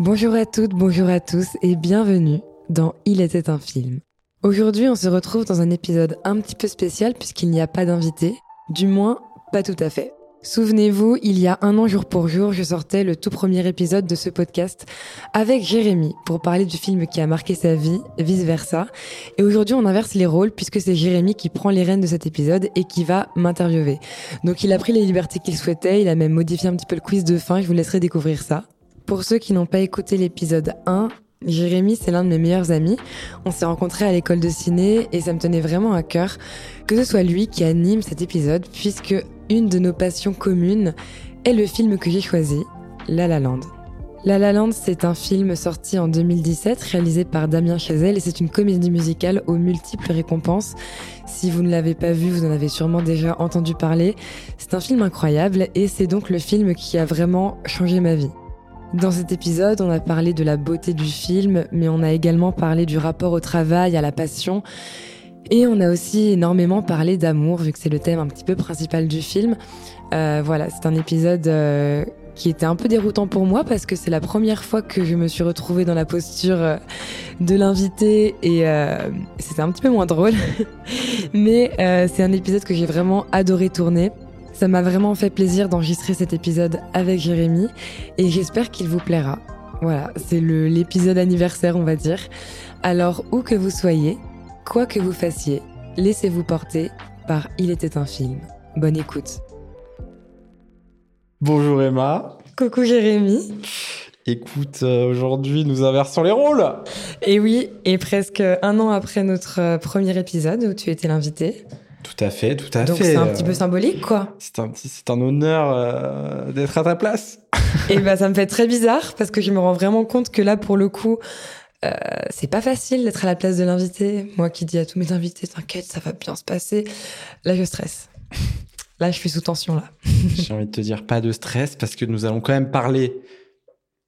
Bonjour à toutes, bonjour à tous et bienvenue dans Il était un film. Aujourd'hui, on se retrouve dans un épisode un petit peu spécial puisqu'il n'y a pas d'invité, du moins pas tout à fait. Souvenez-vous, il y a un an jour pour jour, je sortais le tout premier épisode de ce podcast avec Jérémy pour parler du film qui a marqué sa vie, vice versa. Et aujourd'hui, on inverse les rôles puisque c'est Jérémy qui prend les rênes de cet épisode et qui va m'interviewer. Donc il a pris les libertés qu'il souhaitait, il a même modifié un petit peu le quiz de fin, je vous laisserai découvrir ça. Pour ceux qui n'ont pas écouté l'épisode 1, Jérémy, c'est l'un de mes meilleurs amis. On s'est rencontrés à l'école de ciné et ça me tenait vraiment à cœur que ce soit lui qui anime cet épisode puisque une de nos passions communes est le film que j'ai choisi, La La Land. La La Land, c'est un film sorti en 2017 réalisé par Damien Chazelle et c'est une comédie musicale aux multiples récompenses. Si vous ne l'avez pas vu, vous en avez sûrement déjà entendu parler. C'est un film incroyable et c'est donc le film qui a vraiment changé ma vie. Dans cet épisode, on a parlé de la beauté du film, mais on a également parlé du rapport au travail, à la passion. Et on a aussi énormément parlé d'amour, vu que c'est le thème un petit peu principal du film. Euh, voilà, c'est un épisode euh, qui était un peu déroutant pour moi parce que c'est la première fois que je me suis retrouvée dans la posture euh, de l'invité et euh, c'était un petit peu moins drôle. Mais c'est un épisode que j'ai vraiment adoré tourner. Ça m'a vraiment fait plaisir d'enregistrer cet épisode avec Jérémy et j'espère qu'il vous plaira. Voilà, c'est l'épisode anniversaire, on va dire. Alors, où que vous soyez, quoi que vous fassiez, laissez-vous porter par Il était un film. Bonne écoute. Bonjour Emma. Coucou Jérémy. Écoute, euh, aujourd'hui nous inversons les rôles. Et oui, et presque un an après notre euh, premier épisode où tu étais l'invité. Tout à fait, tout à Donc fait. c'est un petit peu symbolique, quoi. C'est un, c'est un honneur euh, d'être à ta place. Et bah ça me fait très bizarre parce que je me rends vraiment compte que là, pour le coup, euh, c'est pas facile d'être à la place de l'invité. Moi qui dis à tous mes invités, t'inquiète, ça va bien se passer. Là, je stresse. Là, je suis sous tension, là. J'ai envie de te dire pas de stress parce que nous allons quand même parler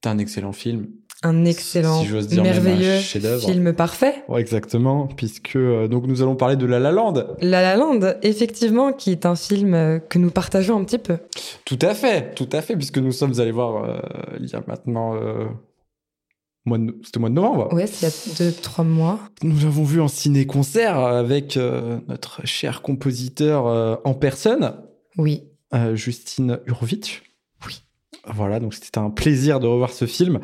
d'un excellent film. Un excellent, Si dire, merveilleux film parfait. Ouais, exactement, puisque euh, donc nous allons parler de La La Land. La La Land, effectivement, qui est un film euh, que nous partageons un petit peu. Tout à fait, tout à fait, puisque nous sommes allés voir euh, il y a maintenant c'était au mois de novembre. Ouais, c'est il y a deux, trois mois. Nous l'avons vu en ciné-concert avec notre cher compositeur en personne, Oui. Justine Hurwitz. Voilà, donc c'était un plaisir de revoir ce film.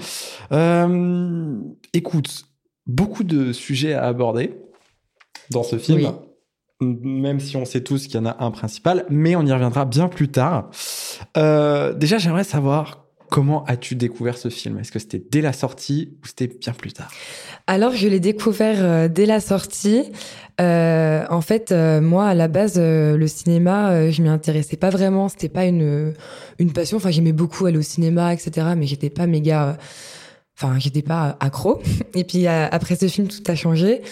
Euh, écoute, beaucoup de sujets à aborder dans ce film. Oui. Même si on sait tous qu'il y en a un principal, mais on y reviendra bien plus tard. Euh, déjà, j'aimerais savoir comment as-tu découvert ce film? Est-ce que c'était dès la sortie ou c'était bien plus tard? Alors, je l'ai découvert euh, dès la sortie. Euh, en fait, euh, moi, à la base, le cinéma, je m'y intéressais pas vraiment. C'était pas une une passion. Enfin, j'aimais beaucoup aller au cinéma, etc. Mais j'étais pas méga. Enfin, j'étais pas accro. Et puis après ce film, tout a changé.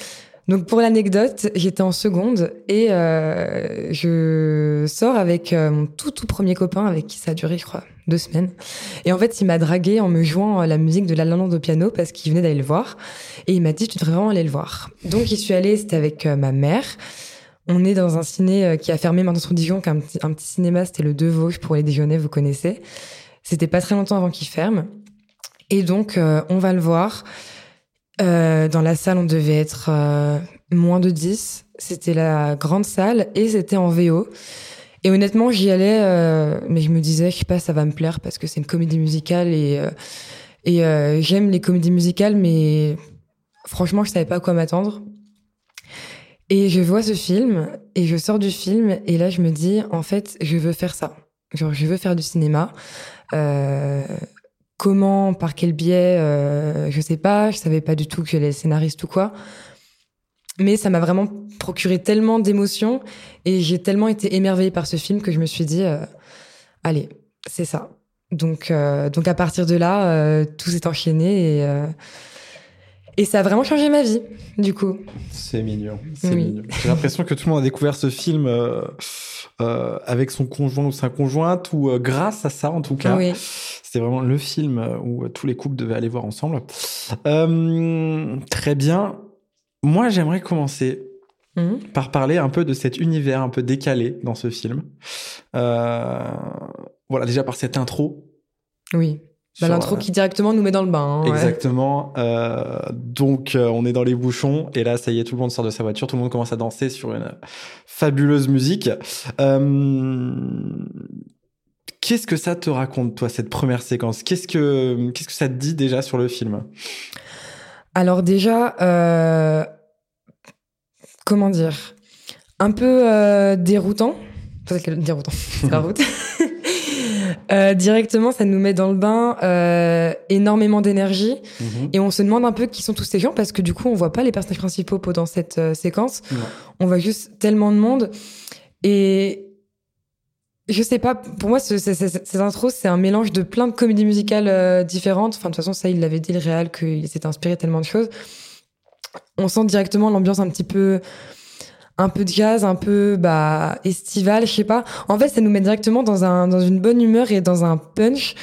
Donc pour l'anecdote, j'étais en seconde et euh, je sors avec euh, mon tout tout premier copain avec qui ça a duré, je crois, deux semaines. Et en fait, il m'a dragué en me jouant euh, la musique de La La Land au piano parce qu'il venait d'aller le voir. Et il m'a dit, tu devrais vraiment aller le voir. Donc, j'y suis allée, c'était avec ma mère. On est dans un ciné qui a fermé maintenant sur Dijon, qui petit, un petit cinéma, c'était le Deux Vosges pour les déjeuners, vous connaissez. C'était pas très longtemps avant qu'il ferme. Et donc, on va le voir. Euh, dans la salle, on devait être euh, moins de 10. C'était la grande salle et c'était en VO. Et honnêtement, j'y allais, euh, mais je me disais, je sais pas, ça va me plaire parce que c'est une comédie musicale et, euh, et euh, j'aime les comédies musicales, mais franchement, je savais pas à quoi m'attendre. Et je vois ce film et je sors du film et là, je me dis, en fait, je veux faire ça. Genre, je veux faire du cinéma. Euh, comment, par quel biais, euh, je sais pas. Je savais pas du tout que les scénaristes ou quoi. Mais ça m'a vraiment procuré tellement d'émotions et j'ai tellement été émerveillée par ce film que je me suis dit, euh, allez, c'est ça. Donc, euh, donc à partir de là, euh, tout s'est enchaîné et, et ça a vraiment changé ma vie, du coup. C'est mignon. C'est Oui. mignon. J'ai l'impression que tout le monde a découvert ce film euh, avec son conjoint ou sa conjointe ou euh, grâce à ça en tout cas. Oui. C'était vraiment le film euh, où tous les couples devaient aller voir ensemble. Très bien. Moi, j'aimerais commencer Mhm. par parler un peu de cet univers un peu décalé dans ce film. Euh, voilà, déjà par cette intro. Oui. Bah, L'intro qui directement nous met dans le bain. Hein, Exactement. Euh, donc, euh, on est dans les bouchons et là, ça y est, tout le monde sort de sa voiture, tout le monde commence à danser sur une fabuleuse musique. Euh, qu'est-ce que ça te raconte, toi, cette première séquence? Qu'est-ce que qu'est-ce que ça te dit déjà sur le film? Alors déjà, comment dire, un peu déroutant. déroutant, c'est la route. Euh, directement, ça nous met dans le bain euh, énormément d'énergie mhm. et on se demande un peu qui sont tous ces gens parce que du coup, on voit pas les personnages principaux pendant cette euh, séquence. On voit juste tellement de monde et je sais pas. Pour moi, ce, cette intro, c'est un mélange de plein de comédies musicales différentes. Enfin, de toute façon, ça, il l'avait dit le réel qu'il s'est inspiré tellement de choses. On sent directement l'ambiance un petit peu un peu de jazz, un peu bah estival, je sais pas. En fait, ça nous met directement dans un dans une bonne humeur et dans un punch.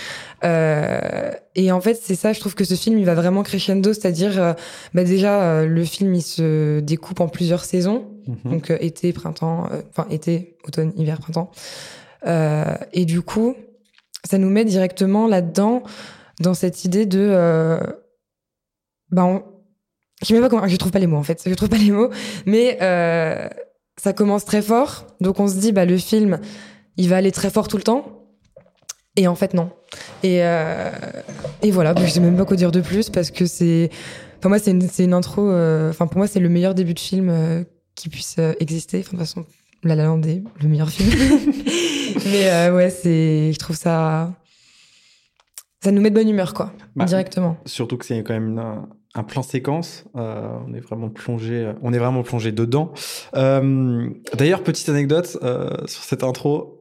Euh, et en fait, c'est ça, je trouve que ce film, il va vraiment crescendo, c'est-à-dire, euh, bah déjà, euh, le film, il se découpe en plusieurs saisons, mhm. donc été, printemps, enfin été, automne, hiver, printemps. et du coup, ça nous met directement là-dedans, dans cette idée de, bah, on, je sais pas comment, je trouve pas les mots en fait, je trouve pas les mots, mais euh, ça commence très fort, donc on se dit bah le film, il va aller très fort tout le temps, et en fait non. Et euh, et voilà, je sais même pas quoi dire de plus parce que c'est, pour moi c'est une, intro, euh, enfin pour moi c'est le meilleur début de film qui puisse exister. Enfin de toute façon, La La Land est le meilleur film, mais ouais c'est, je trouve ça, ça nous met de bonne humeur quoi, bah, directement. Surtout que c'est quand même une un plan séquence. Euh, on est vraiment plongé, on est vraiment plongé dedans. Euh, d'ailleurs, petite anecdote euh, sur cette intro.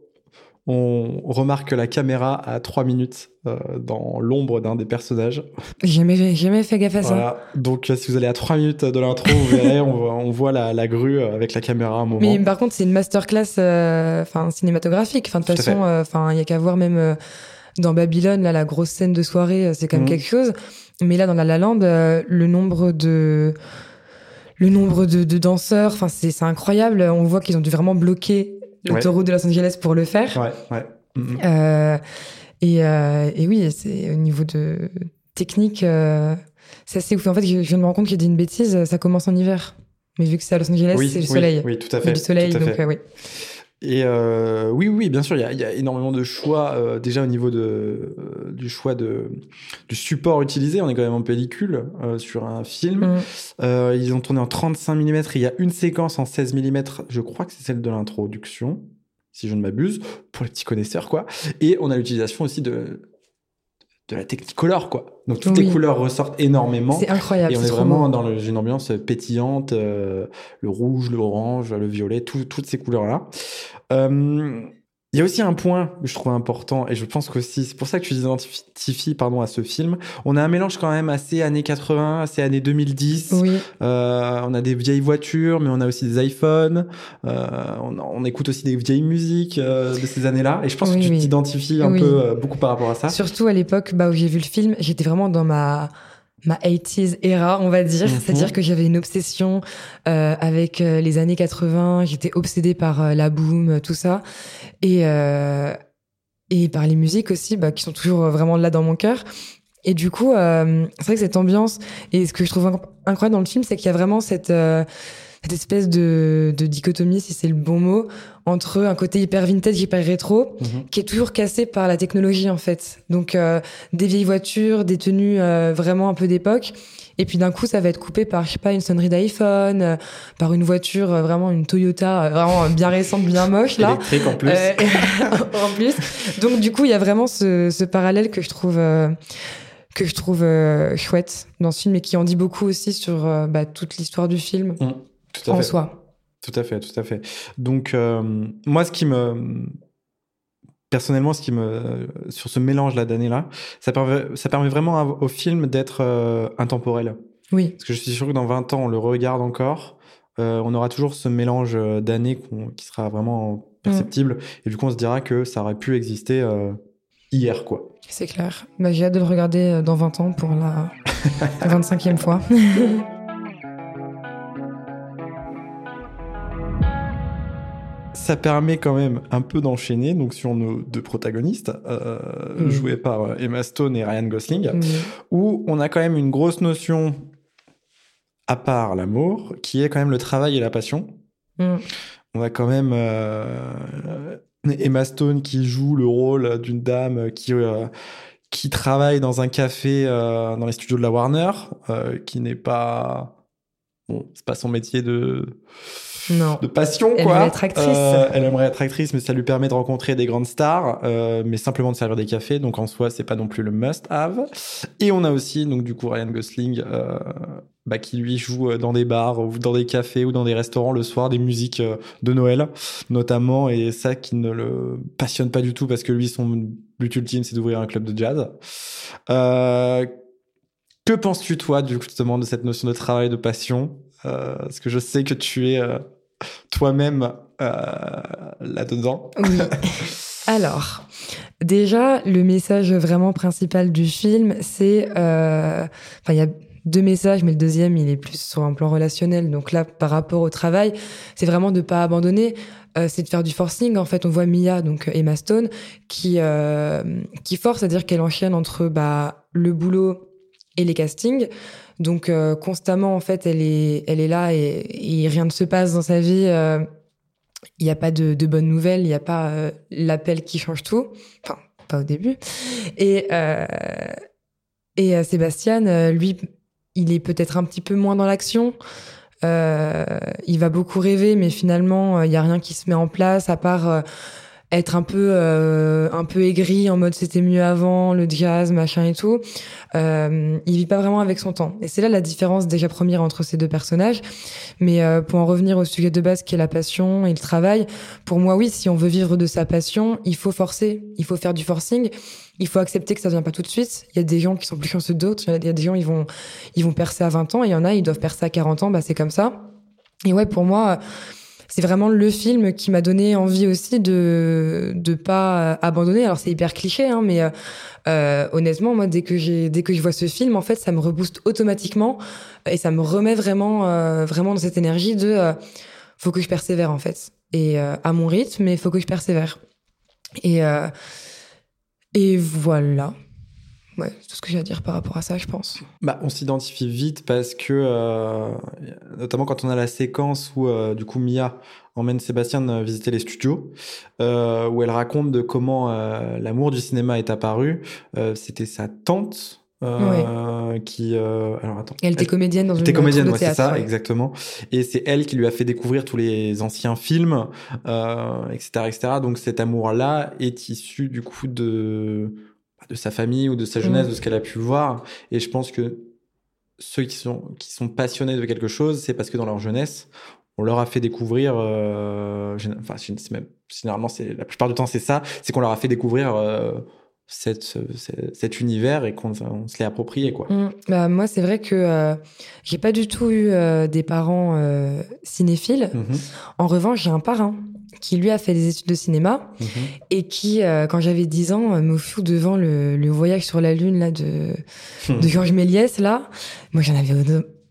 On remarque que la caméra a trois minutes dans l'ombre d'un des personnages. J'ai jamais, jamais fait gaffe à ça. Donc, si vous allez à trois minutes de l'intro, vous verrez, on, voit la, grue avec la caméra à un moment. Mais par contre, c'est une masterclass, enfin cinématographique. Enfin, de toute façon, il y a qu'à voir même dans Babylone, là, la grosse scène de soirée, c'est quand même mhm. quelque chose. Mais là, dans La La Land, euh, le nombre de le nombre de, de danseurs, enfin c'est incroyable. On voit qu'ils ont dû vraiment bloquer l'autoroute de Los Angeles pour le faire. Ouais, ouais. Mm-hmm. Euh, et, euh, et oui, c'est au niveau de technique, euh, c'est assez ouf. En fait, je, viens de me rendre compte qu'il y a une bêtise. Ça commence en hiver, mais vu que c'est à Los Angeles, c'est du soleil. Oui, tout à fait. du soleil, donc oui. Et euh, oui, oui, bien sûr, il y a, y a, énormément de choix euh, déjà au niveau de, euh, du choix de, du support utilisé. On est quand même en pellicule euh, sur un film. Mm. Euh, ils ont tourné en 35 mm. Il y a une séquence en 16 mm. Je crois que c'est celle de l'introduction, si je ne m'abuse, pour les petits connaisseurs, quoi. Et on a l'utilisation aussi de de la technicolor quoi. Donc toutes les couleurs ressortent énormément. C'est incroyable. Et on est, vraiment dans une ambiance pétillante, euh, le rouge, le orange, le violet, toutes ces couleurs là. Euh, il y a aussi un point que je trouve important, et je pense qu'aussi, c'est pour ça que tu t'identifies pardon, à ce film. On a un mélange quand même assez années 80, assez années 2010. Oui. Euh, on a des vieilles voitures, mais on a aussi des iPhones. Euh, on, on, écoute aussi des vieilles musiques euh, de ces années-là. Et je pense que tu t'identifies un peu euh, beaucoup par rapport à ça. Surtout à l'époque bah, où j'ai vu le film, j'étais vraiment dans ma ma 80s era, on va dire. Mhm. C'est-à-dire que j'avais une obsession euh, avec euh, les années 80. J'étais obsédée par euh, la boom, tout ça. Et, et par les musiques aussi, bah, qui sont toujours vraiment là dans mon cœur. Et du coup, c'est vrai que cette ambiance, et ce que je trouve incroyable dans le film, c'est qu'il y a vraiment cette cette espèce de, de dichotomie, si c'est le bon mot, entre un côté hyper vintage, hyper rétro, mhm. qui est toujours cassé par la technologie en fait. Donc euh, des vieilles voitures, des tenues euh, vraiment un peu d'époque. Et puis d'un coup, ça va être coupé par, je sais pas, une sonnerie d'iPhone, euh, par une voiture, vraiment une Toyota, vraiment bien récente, bien moche là. Électrique en plus. en plus. Donc du coup, il y a vraiment ce, ce parallèle que je trouve que je trouve chouette dans ce film et qui en dit beaucoup aussi sur bah, toute l'histoire du film. Mm. Tout à en fait. soi. Tout à fait, tout à fait. Donc, euh, moi, ce qui me. Personnellement, ce qui me. Sur ce mélange-là d'années-là, ça permet, ça permet vraiment au film d'être euh, intemporel. Oui. Parce que je suis sûr que dans 20 ans, on le regarde encore. Euh, on aura toujours ce mélange d'années qui sera vraiment perceptible. Mm. Et du coup, on se dira que ça aurait pu exister hier, quoi. C'est clair. Bah, J'ai hâte de le regarder dans 20 ans pour la 25e fois. ça permet quand même un peu d'enchaîner donc sur nos deux protagonistes euh, mm. joués par euh, Emma Stone et Ryan Gosling, mm. où on a quand même une grosse notion à part l'amour, qui est quand même le travail et la passion. Mm. On a quand même euh, Emma Stone qui joue le rôle d'une dame qui qui travaille dans un café dans les studios de la Warner, qui n'est pas bon, c'est pas son métier de non. de passion, elle quoi. Aimerait être actrice. Euh, elle aimerait être actrice, mais ça lui permet de rencontrer des grandes stars, euh, mais simplement de servir des cafés. Donc en soi, c'est pas non plus le must-have. Et on a aussi, donc du coup, Ryan Gosling, euh, bah, qui lui joue euh, dans des bars ou dans des cafés ou dans des restaurants le soir des musiques euh, de Noël, notamment. Et ça qui ne le passionne pas du tout parce que lui, son but ultime, c'est d'ouvrir un club de jazz. Euh, que penses-tu, toi, justement, de cette notion de travail, de passion? Euh, Parce que je sais que tu es euh, toi-même euh, là-dedans. Oui. Alors, déjà, le message vraiment principal du film, c'est... Enfin, il y a deux messages, mais le deuxième, il est plus sur un plan relationnel. Donc là, par rapport au travail, c'est vraiment de pas abandonner. c'est de faire du forcing. En fait, on voit Mia, donc Emma Stone, qui qui force, à dire qu'elle enchaîne entre bah le boulot et les castings. Donc euh, constamment en fait elle est elle est là et, rien ne se passe dans sa vie. Euh, il n'y a pas de, de bonnes nouvelles, il n'y a pas euh, l'appel qui change tout. Enfin pas au début. Et et Sébastien lui il est peut-être un petit peu moins dans l'action. il va beaucoup rêver, mais finalement, il y a rien qui se met en place à part être un peu euh, un peu aigri en mode c'était mieux avant le jazz machin et tout euh, il vit pas vraiment avec son temps et c'est là la différence déjà première entre ces deux personnages mais euh, pour en revenir au sujet de base qui est la passion et le travail pour moi oui si on veut vivre de sa passion il faut forcer il faut faire du forcing il faut accepter que ça vient pas tout de suite. Il y a des gens qui sont plus chanceux d'autres. Il y a des gens, ils vont, ils vont percer à 20 ans. Et il y en a, ils doivent percer à 40 ans. Bah, c'est comme ça. Et ouais, pour moi, c'est vraiment le film qui m'a donné envie aussi de de pas abandonner. Alors c'est hyper cliché, hein, mais euh, euh, honnêtement, moi dès que j'ai dès que je vois ce film, en fait, ça me rebooste automatiquement et ça me remet vraiment euh, vraiment dans cette énergie de euh, faut que je persévère en fait et à mon rythme, mais faut que je persévère. Et et voilà. Ouais, c'est tout ce que j'ai à dire par rapport à ça, je pense. Bah, on s'identifie vite parce que, euh, notamment quand on a la séquence où, euh, du coup, Mia emmène Sébastien visiter les studios, euh, où elle raconte de comment euh, l'amour du cinéma est apparu. Euh, c'était sa tante. Euh, qui alors attends elle était comédienne dans une était comédienne ouais, c'est ça exactement et c'est elle qui lui a fait découvrir tous les anciens films etc etc donc cet amour là est issu du coup de de sa famille ou de sa jeunesse, mm. de ce qu'elle a pu voir. Et je pense que ceux qui sont, qui sont passionnés de quelque chose, c'est parce que dans leur jeunesse, on leur a fait découvrir, euh, enfin, c'est même, généralement, c'est, la plupart du temps, c'est ça, c'est qu'on leur a fait découvrir euh, cette, cet univers et qu'on on se l'est approprié, quoi. Mm. Bah, moi, c'est vrai que euh, j'ai pas du tout eu euh, des parents euh, cinéphiles. Mm-hmm. En revanche, j'ai un parrain qui lui a fait des études de cinéma mhm. et qui, quand j'avais 10 ans, me fout devant le, le, voyage sur la lune là de, hmm. de Georges Méliès là. Moi, j'en avais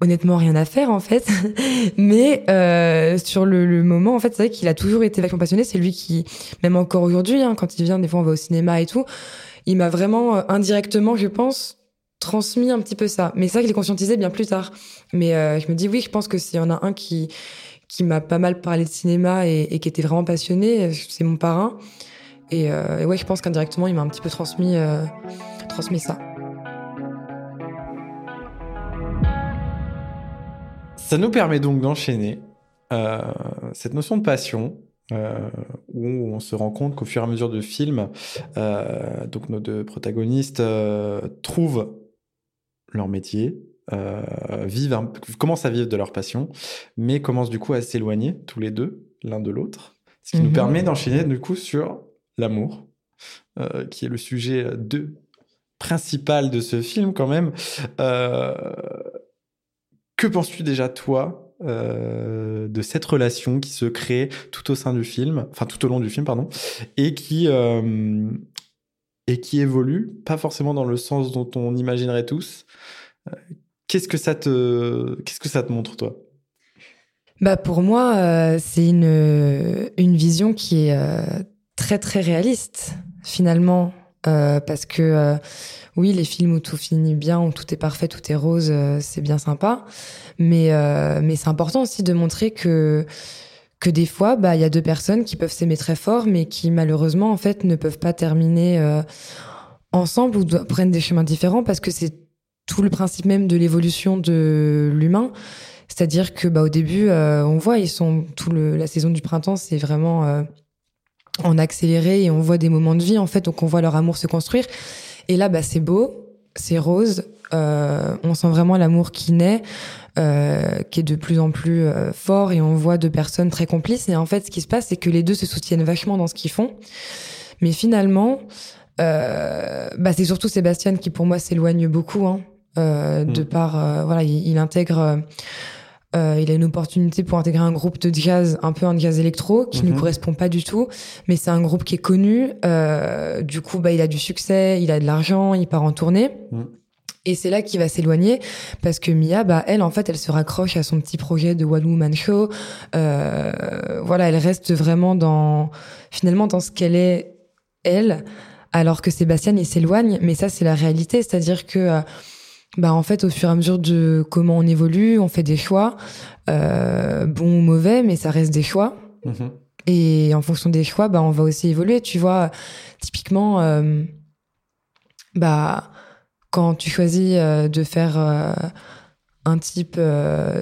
honnêtement rien à faire en fait, mais euh, sur le, le, moment, en fait, c'est vrai qu'il a toujours été vachement passionné. C'est lui qui, même encore aujourd'hui, hein, quand il vient, des fois on va au cinéma et tout, il m'a vraiment euh, indirectement, je pense, transmis un petit peu ça. Mais ça, je l'ai conscientisé bien plus tard. Mais je me dis oui, je pense que s'il y en a un qui qui m'a pas mal parlé de cinéma et, qui était vraiment passionné. C'est mon parrain. Et, euh, ouais, je pense qu'indirectement, il m'a un petit peu transmis, euh, transmis ça. Ça nous permet donc d'enchaîner euh, cette notion de passion, euh, où on se rend compte qu'au fur et à mesure du film, euh, donc nos deux protagonistes euh, trouvent leur métier, vivent commencent à vivre de leur passion, mais commencent du coup à s'éloigner tous les deux l'un de l'autre, ce qui nous mhm. permet d'enchaîner du coup sur l'amour, qui est le sujet de, principal de ce film quand même. Que penses-tu déjà toi euh, de cette relation qui se crée tout au sein du film, enfin tout au long du film pardon, et qui euh, et qui évolue pas forcément dans le sens dont on imaginerait tous. Qu'est-ce que ça te, qu'est-ce que ça te montre toi? Bah pour moi, euh, c'est une une vision qui est euh, très très réaliste finalement, euh, parce que oui, les films où tout finit bien, où tout est parfait, tout est rose, c'est bien sympa, mais mais c'est important aussi de montrer que que des fois, bah il y a deux personnes qui peuvent s'aimer très fort, mais qui malheureusement en fait ne peuvent pas terminer ensemble ou prennent des chemins différents parce que c'est tout le principe même de l'évolution de l'humain. C'est-à-dire que bah, au début, euh, on voit, ils sont tout le, la saison du printemps, c'est vraiment euh, en accéléré et on voit des moments de vie en fait, donc on voit leur amour se construire. Et là, bah, c'est beau, c'est rose, euh, on sent vraiment l'amour qui naît, euh, qui est de plus en plus euh, fort et on voit deux personnes très complices. Et en fait, ce qui se passe, c'est que les deux se soutiennent vachement dans ce qu'ils font, mais finalement, euh, bah, c'est surtout Sébastien qui pour moi s'éloigne beaucoup. Hein. Euh, de mm. par euh, voilà il, intègre euh, il a une opportunité pour intégrer un groupe de jazz, un peu un jazz électro, qui ne mm-hmm. correspond pas du tout, mais c'est un groupe qui est connu. du coup, bah, il a du succès, il a de l'argent, il part en tournée. Mm. Et c'est là qu'il va s'éloigner parce que Mia, bah elle en fait, elle se raccroche à son petit projet de One Woman Show. voilà, elle reste vraiment dans finalement dans ce qu'elle est elle, alors que Sébastien il s'éloigne. Mais ça c'est la réalité, c'est-à-dire que bah en fait au fur et à mesure de comment on évolue, on fait des choix, euh, bons ou mauvais, mais ça reste des choix. Mm-hmm. Et en fonction des choix, bah on va aussi évoluer. Tu vois, typiquement, euh, bah quand tu choisis euh, de faire euh, un type,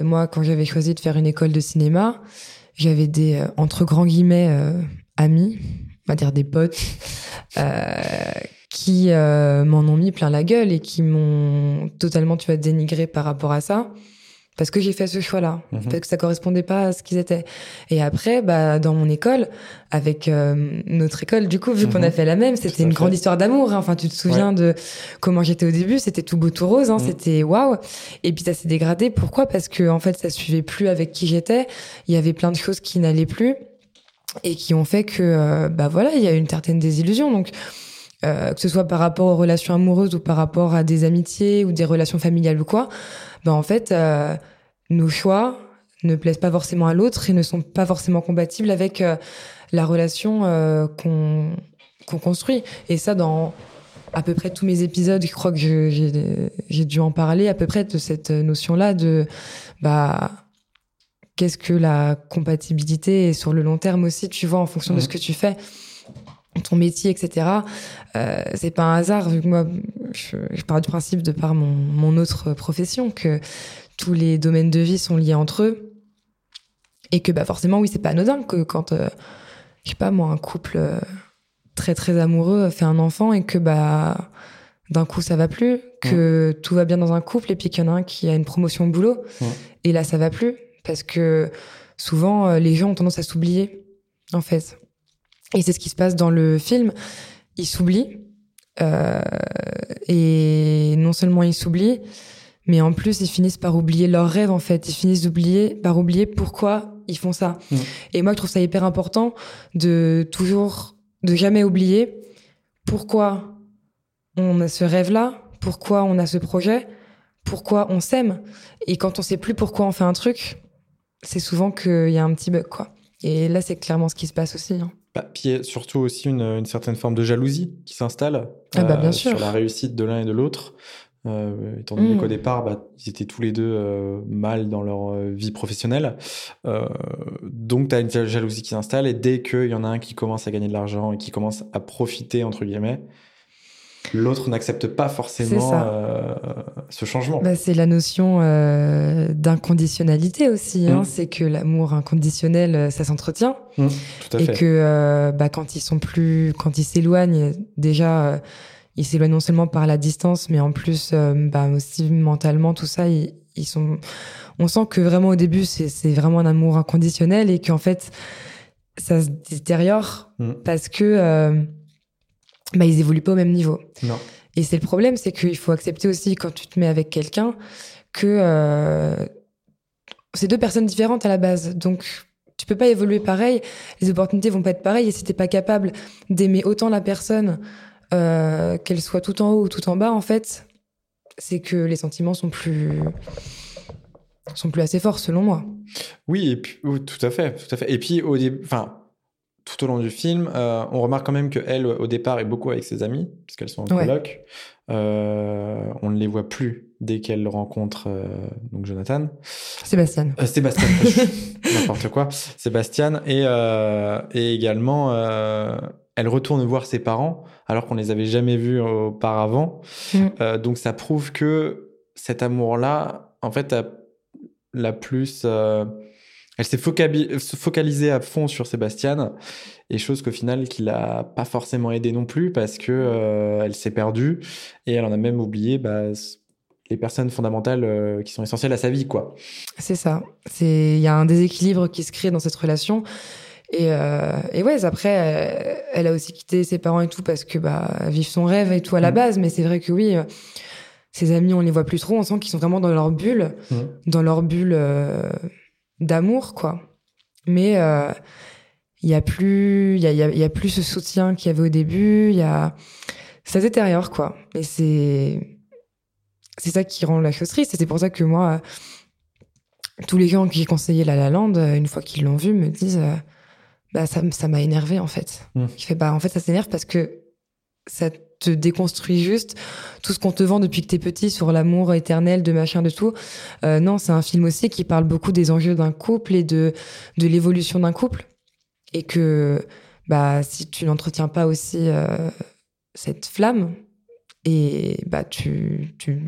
moi quand j'avais choisi de faire une école de cinéma, j'avais des entre grands guillemets amis, on va dire des potes qui euh, m'en ont mis plein la gueule et qui m'ont totalement, tu vois, dénigré par rapport à ça. Parce que j'ai fait ce choix-là, mhm. parce que ça correspondait pas à ce qu'ils étaient. Et après, bah, dans mon école, avec euh, notre école, du coup, vu qu'on a mhm. fait la même, c'était une grande histoire d'amour. Hein. Enfin, tu te souviens de comment j'étais au début, c'était tout beau, tout rose, hein. Mhm. c'était waouh. Et puis ça s'est dégradé. Pourquoi? Parce que en fait, ça suivait plus avec qui j'étais. Il y avait plein de choses qui n'allaient plus et qui ont fait que, euh, bah voilà, il y a une certaine désillusion. Donc euh, que ce soit par rapport aux relations amoureuses ou par rapport à des amitiés ou des relations familiales ou quoi, ben en fait, euh, nos choix ne plaisent pas forcément à l'autre et ne sont pas forcément compatibles avec euh, la relation qu'on qu'on construit. Et ça, dans à peu près tous mes épisodes, je crois que j'ai dû en parler à peu près de cette notion-là de bah qu'est-ce que la compatibilité et sur le long terme aussi, tu vois, en fonction de ce mmh. que tu fais ton métier, etc. Euh, c'est pas un hasard vu que moi, je, je pars du principe de par mon, mon autre profession que tous les domaines de vie sont liés entre eux. Et que bah forcément oui c'est pas anodin que quand euh, je sais pas moi un couple euh, très très amoureux fait un enfant et que bah d'un coup ça va plus que tout va bien dans un couple et puis qu'il y en a un qui a une promotion au boulot et là ça va plus. Parce que souvent euh, les gens ont tendance à s'oublier en fait et c'est ce qui se passe dans le film. Ils s'oublient. Euh, et non seulement ils s'oublient, mais en plus ils finissent par oublier leurs rêves en fait. Ils finissent d'oublier, par oublier pourquoi ils font ça. Mm. Et moi je trouve ça hyper important de toujours, de jamais oublier pourquoi on a ce rêve-là, pourquoi on a ce projet, pourquoi on s'aime. Et quand on sait plus pourquoi on fait un truc, c'est souvent qu'il y a un petit bug quoi. Et là c'est clairement ce qui se passe aussi. Hein. Bah, puis il y a surtout aussi une, une, certaine forme de jalousie qui s'installe ah bah, euh, sur la réussite de l'un et de l'autre. Euh, étant donné mmh. qu'au départ, bah, ils étaient tous les deux euh, mal dans leur euh, vie professionnelle. Euh, donc, tu as une jalousie qui s'installe et dès qu'il y en a un qui commence à gagner de l'argent et qui commence à profiter, entre guillemets, l'autre n'accepte pas forcément euh, ce changement. Bah, c'est la notion euh, d'inconditionnalité aussi. Hein. Mm. C'est que l'amour inconditionnel, euh, ça s'entretient. Mm, tout à et fait. que euh, bah, quand ils sont plus, quand ils s'éloignent, déjà, euh, ils s'éloignent non seulement par la distance, mais en plus, bah, aussi mentalement, tout ça, ils, ils, sont. On sent que vraiment au début, c'est vraiment un amour inconditionnel et qu'en fait, ça se détériore mm. parce que bah, ils évoluent pas au même niveau. Non. Et c'est le problème, c'est qu'il faut accepter aussi quand tu te mets avec quelqu'un que euh, c'est deux personnes différentes à la base. Donc tu peux pas évoluer pareil, les opportunités vont pas être pareilles. Et si t'es pas capable d'aimer autant la personne, euh, qu'elle soit tout en haut ou tout en bas, en fait, c'est que les sentiments sont plus sont plus assez forts selon moi. Oui, et puis, tout à fait, tout à fait. Et puis au enfin, tout au long du film, euh, on remarque quand même que elle, au départ, est beaucoup avec ses amis, puisqu'elles sont en coloc. Euh, on ne les voit plus dès qu'elle rencontre euh, donc Jonathan. Sébastien. Sébastien, n'importe quoi. Sébastien et, et également, elle retourne voir ses parents alors qu'on les avait jamais vus auparavant. Mm. donc ça prouve que cet amour-là, en fait, a la plus elle s'est focalisée à fond sur Sébastien, et chose qu'au final, qui l'a pas forcément aidé non plus parce que euh, elle s'est perdue et elle en a même oublié bah, les personnes fondamentales euh, qui sont essentielles à sa vie, quoi. C'est ça. Il y a un déséquilibre qui se crée dans cette relation. Et, euh, et ouais, après, elle a aussi quitté ses parents et tout parce que bah vivre son rêve et tout à la mm. base. Mais c'est vrai que oui, ses amis, on les voit plus trop. On sent qu'ils sont vraiment dans leur bulle, mm. dans leur bulle d'amour, quoi. Mais euh, il y a plus, il y a, y a, plus ce soutien qu'il y avait au début. Il y a, ça détériore, quoi. Et c'est, c'est ça qui rend la chose triste. Et c'est pour ça que moi, tous les gens qui conseillaient La La Land, une fois qu'ils l'ont vu, me disent, euh, bah ça, ça m'a énervé en fait. Mmh. Je fais bah en fait ça s'énerve parce que ça te déconstruit juste tout ce qu'on te vend depuis que t'es petit sur l'amour éternel de machin de tout. Euh, non, c'est un film aussi qui parle beaucoup des enjeux d'un couple et de de l'évolution d'un couple et que bah si tu n'entretiens pas aussi euh, cette flamme et bah tu tu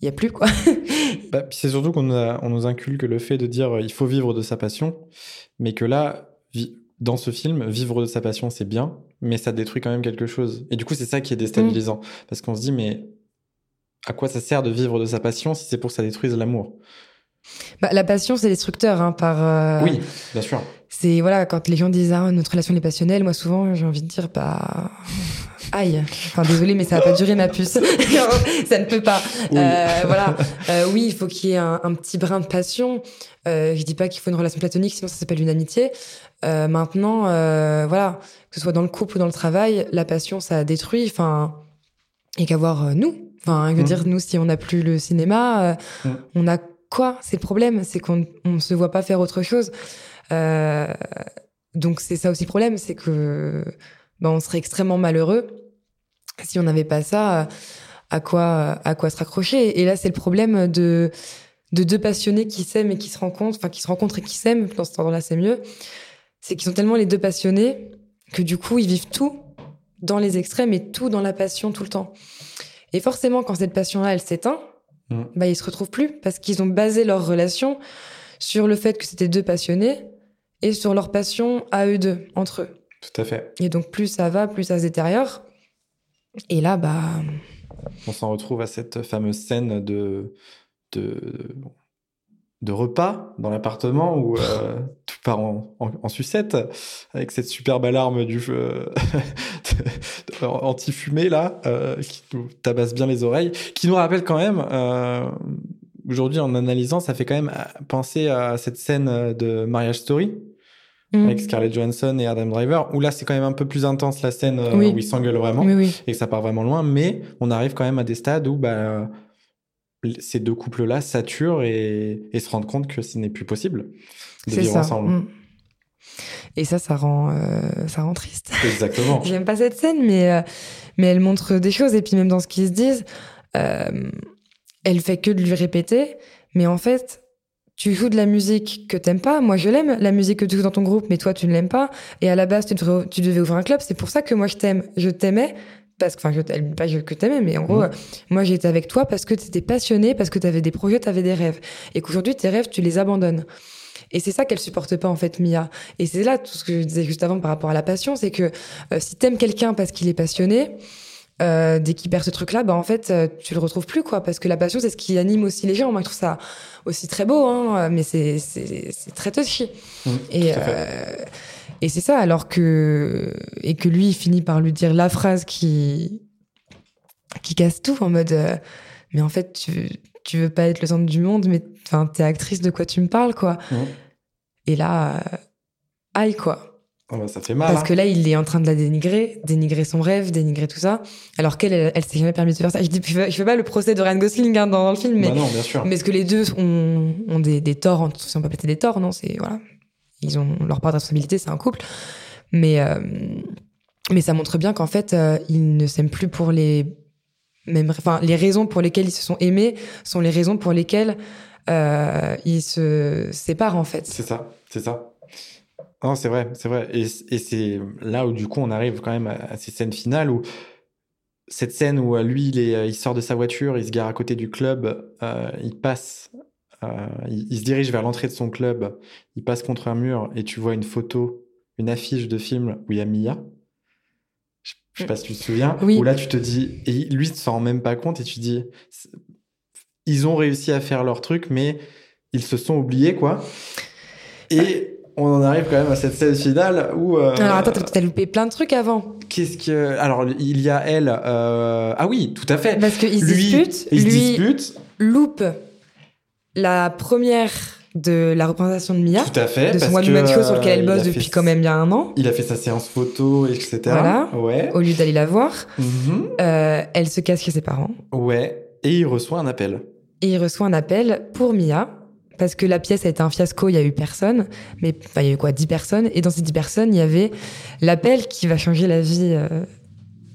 il y a plus quoi. bah, c'est surtout qu'on on nous inculque le fait de dire euh, il faut vivre de sa passion, mais que là dans ce film, vivre de sa passion, c'est bien, mais ça détruit quand même quelque chose. Et du coup, c'est ça qui est déstabilisant. Mm. Parce qu'on se dit, mais à quoi ça sert de vivre de sa passion si c'est pour que ça détruise l'amour? Bah, La passion, c'est destructeur. Hein, par, euh, Oui, bien sûr. C'est, voilà, quand les gens disent, ah, notre relation est passionnelle, moi, souvent, j'ai envie de dire, bah. Aïe, enfin désolé, mais ça va pas durer ma puce. ça ne peut pas. Oui. Euh, voilà. Euh, oui, il faut qu'il y ait un, un, petit brin de passion. Euh, je dis pas qu'il faut une relation platonique, sinon ça s'appelle une amitié. Euh, maintenant, voilà, que ce soit dans le couple ou dans le travail, la passion, ça détruit. Enfin, et qu'avoir nous. Enfin, je veux mmh. dire, nous, si on n'a plus le cinéma, mmh. on a quoi? C'est le problème, c'est qu'on ne se voit pas faire autre chose. Donc c'est ça aussi le problème, c'est que ben, on serait extrêmement malheureux si on n'avait pas ça. À quoi, à quoi se raccrocher Et là, c'est le problème de de deux passionnés qui s'aiment et qui se rencontrent, enfin qui se rencontrent et qui s'aiment. Dans ce temps-là, c'est mieux c'est qu'ils sont tellement les deux passionnés que du coup, ils vivent tout dans les extrêmes et tout dans la passion tout le temps. Et forcément, quand cette passion-là, elle s'éteint, mmh. bah, ils se retrouvent plus parce qu'ils ont basé leur relation sur le fait que c'était deux passionnés et sur leur passion à eux deux, entre eux. Tout à fait. Et donc, plus ça va, plus ça se détériore. Et là, bah. On s'en retrouve à cette fameuse scène de, de de repas dans l'appartement où euh, tout part en, en, sucette avec cette superbe alarme du anti-fumée là euh, qui nous tabasse bien les oreilles, qui nous rappelle quand même euh, aujourd'hui en analysant, ça fait quand même penser à cette scène de Marriage Story. Mm. Avec Scarlett Johansson et Adam Driver, où là c'est quand même un peu plus intense la scène où ils s'engueulent vraiment et que ça part vraiment loin, mais on arrive quand même à des stades où bah, ces deux couples-là saturent et, se rendent compte que ce n'est plus possible de vivre ensemble. Mm. Et ça, ça rend, euh, ça rend triste. Exactement. J'aime pas cette scène, mais, euh, mais elle montre des choses. Et puis même dans ce qu'ils se disent, euh, elle fait que de lui répéter. Mais en fait, tu joues de la musique que t'aimes pas. Moi, je l'aime, la musique que tu joues dans ton groupe, mais toi, tu ne l'aimes pas. Et à la base, tu devais, tu devais ouvrir un club. C'est pour ça que moi, je t'aime. Je t'aimais parce que, enfin, je, pas que t'aimais, mais en gros, mhm. moi, j'étais avec toi parce que t'étais passionné, parce que t'avais des projets, t'avais des rêves. Et qu'aujourd'hui, tes rêves, tu les abandonnes. Et c'est ça qu'elle supporte pas, en fait, Mia. Et c'est là tout ce que je disais juste avant par rapport à la passion, c'est que euh, si t'aimes quelqu'un parce qu'il est passionné, euh, dès qu'il perd ce truc-là, bah en fait, euh, tu le retrouves plus, quoi. Parce que la passion, c'est ce qui anime aussi les gens. Moi, je trouve ça aussi très beau, hein, mais c'est c'est très touchy. Mmh, et et c'est ça, alors que et que lui il finit par lui dire la phrase qui qui casse tout en mode euh, mais en fait tu tu veux pas être le centre du monde, mais enfin t'es actrice de quoi tu me parles quoi. Et là, euh, aïe quoi. Oh bah, ça fait mal. Parce hein. que là, il est en train de la dénigrer, dénigrer son rêve, dénigrer tout ça. Alors qu'elle, elle, elle s'est jamais permis de faire ça. Je, dis, je, fais, pas le procès de Ryan Gosling hein, dans, dans le film, mais, Bah non, bien sûr. mais est-ce que les deux ont, ont des, des torts, si on peut appeler des torts, non C'est voilà, ils ont leur part de responsabilité, c'est un couple. Mais euh, mais ça montre bien qu'en fait, euh, ils ne s'aiment plus pour les mêmes, enfin les raisons pour lesquelles ils se sont aimés sont les raisons pour lesquelles euh, ils se séparent en fait. C'est ça, c'est ça. Non, c'est vrai, c'est vrai. Et, et c'est là où du coup on arrive quand même à, à ces scènes finales où cette scène où euh, lui il, est, il sort de sa voiture, il se gare à côté du club, euh, il passe, euh, il, il se dirige vers l'entrée de son club, il passe contre un mur et tu vois une photo, une affiche de film où il y a Mia. Je, je sais pas si tu te souviens. Oui. Où là tu te dis, et lui il s'en rend même pas compte et tu te dis, ils ont réussi à faire leur truc, mais ils se sont oubliés quoi. Et on en arrive quand même à cette scène finale où. euh, Alors attends, t'as- loupé plein de trucs avant. Qu'est-ce que. Alors, il y a elle. euh, Ah oui, tout à fait. Parce qu'ils se disputent, il se lui dispute. loupe la première de la représentation de Mia, Tout à fait. de son parce que, Show sur lequel elle il a bosse depuis quand même bien un an. Il a fait sa séance photo, etc. Voilà. Ouais. Au lieu d'aller la voir, Mhm. euh, elle se cache chez ses parents Ouais. Et il reçoit un appel. et il reçoit un appel pour Mia. Parce que la pièce a été un fiasco, il y a eu personne, mais enfin, il y a eu quoi, 10 personnes, et dans ces 10 personnes, il y avait l'appel qui va changer la vie euh,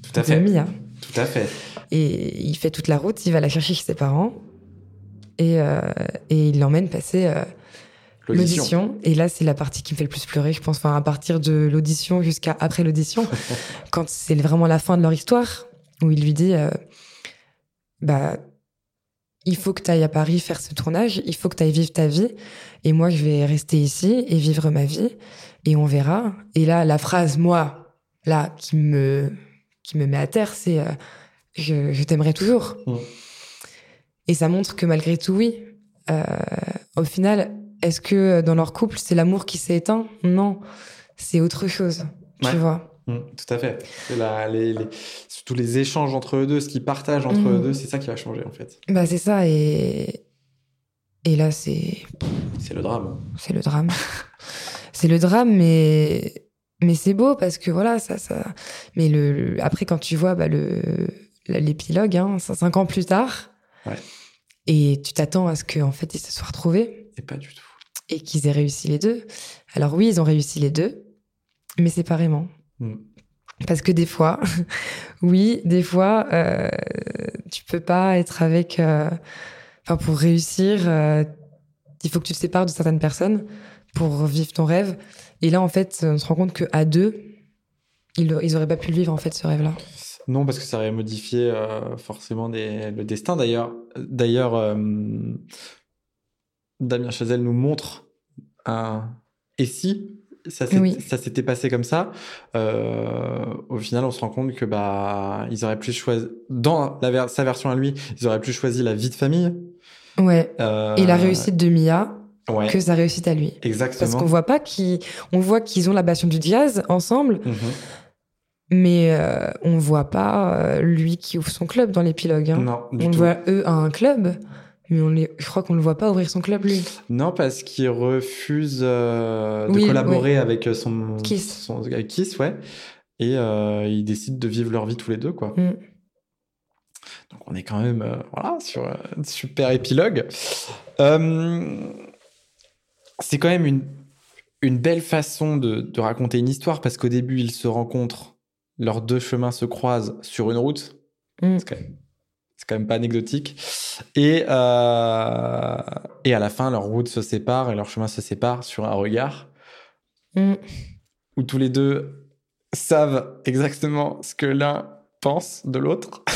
Tout à de fait. Mia. Tout à fait. Et il fait toute la route, il va la chercher chez ses parents, et, euh, et il l'emmène passer euh, L'audition. Et là, c'est la partie qui me fait le plus pleurer, je pense. Enfin, à partir de l'audition jusqu'à après l'audition, quand c'est vraiment la fin de leur histoire, où il lui dit, bah, il faut que tu ailles à Paris faire ce tournage, il faut que tu ailles vivre ta vie, et moi, je vais rester ici et vivre ma vie, et on verra. Et là, la phrase, moi, là, qui me, qui me met à terre, c'est, euh, je, je t'aimerai toujours. Mm. Et ça montre que malgré tout, oui, euh, au final, est-ce que dans leur couple, c'est l'amour qui s'est éteint Non, c'est autre chose. Ouais. Tu vois Mm, tout à fait. La- les, les- surtout les échanges entre eux deux, ce qu'ils partagent entre Mhm. eux deux, c'est ça qui va changer en fait. Bah c'est ça et et là c'est C'est le drame. c'est le drame. c'est le drame mais mais c'est beau parce que voilà ça ça mais le, le- après quand tu vois bah, le l'épilogue hein, cinq ans plus tard Ouais. et tu t'attends à ce qu'en fait ils se soient retrouvés Et pas du tout. et qu'ils aient réussi les deux. Alors oui, ils ont réussi les deux, mais séparément. Mm. Parce que des fois, oui, des fois, euh, tu peux pas être avec. euh, Enfin, pour réussir, euh, il faut que tu te sépares de certaines personnes pour vivre ton rêve. Et là, en fait, on se rend compte que à deux, ils, ils auraient pas pu le vivre en fait ce rêve-là. Non, parce que ça aurait modifié forcément des- le destin. D'ailleurs, d'ailleurs, Damien Chazelle nous montre un et si ça Oui. s'était passé comme ça. euh, au final, on se rend compte que bah ils auraient pu choisir dans la ver- sa version à lui, ils auraient pu choisir la vie de famille Ouais. euh, Et la réussite de Mia Ouais, que sa réussite à lui. Parce exactement. qu'on voit pas qu'ils, on voit qu'ils ont la passion du jazz ensemble, Mhm. Mais euh, on voit pas euh, lui qui ouvre son club dans l'épilogue. Hein. Non, du On tout. voit eux à un club, mais on les... je crois qu'on le voit pas ouvrir son club lui. Non, parce qu'il refuse euh, de Oui, collaborer avec son Kiss. son- avec Kiss, ouais. Et euh, ils décident de vivre leur vie tous les deux, quoi. Mm. Donc on est quand même euh, voilà, sur un super épilogue. Euh, c'est quand même une, une belle façon de, de raconter une histoire parce qu'au début ils se rencontrent, leurs deux chemins se croisent sur une route. Mm. C'est quand même, quand même pas anecdotique. Et, euh, et à la fin, leurs routes se séparent et leurs chemins se séparent sur un regard Mm. où tous les deux savent exactement ce que l'un pense de l'autre.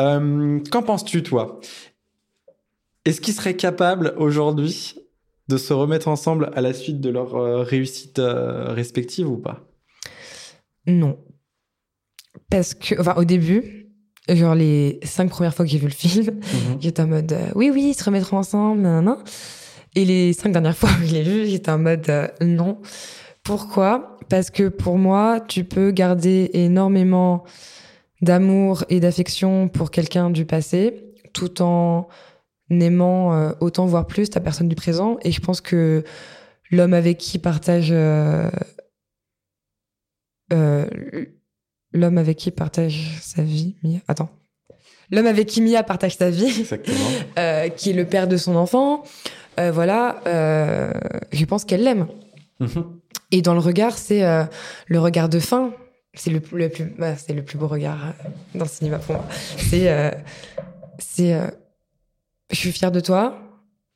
Euh, Qu'en penses-tu, toi? Est-ce qu'ils seraient capables aujourd'hui de se remettre ensemble à la suite de leur euh, réussite euh, respective ou pas? Non. Parce que, enfin, au début, genre les cinq premières fois que j'ai vu le film, j'étais en mode euh, oui, oui, ils se remettront ensemble. Et les cinq dernières fois que je l'ai vu, j'étais en mode euh, non. Pourquoi? Parce que pour moi, tu peux garder énormément d'amour et d'affection pour quelqu'un du passé, tout en aimant euh, autant voire plus ta personne du présent. Et je pense que l'homme avec qui partage euh, l'homme avec qui partage sa vie. Mia. Attends. L'homme avec qui Mia partage sa vie. Exactement. qui est le père de son enfant. voilà. je pense qu'elle l'aime. Mhm. Et dans le regard, c'est le regard de fin. C'est le, le, plus, bah, c'est le plus beau regard dans le cinéma pour moi. C'est, c'est, je suis fière de toi.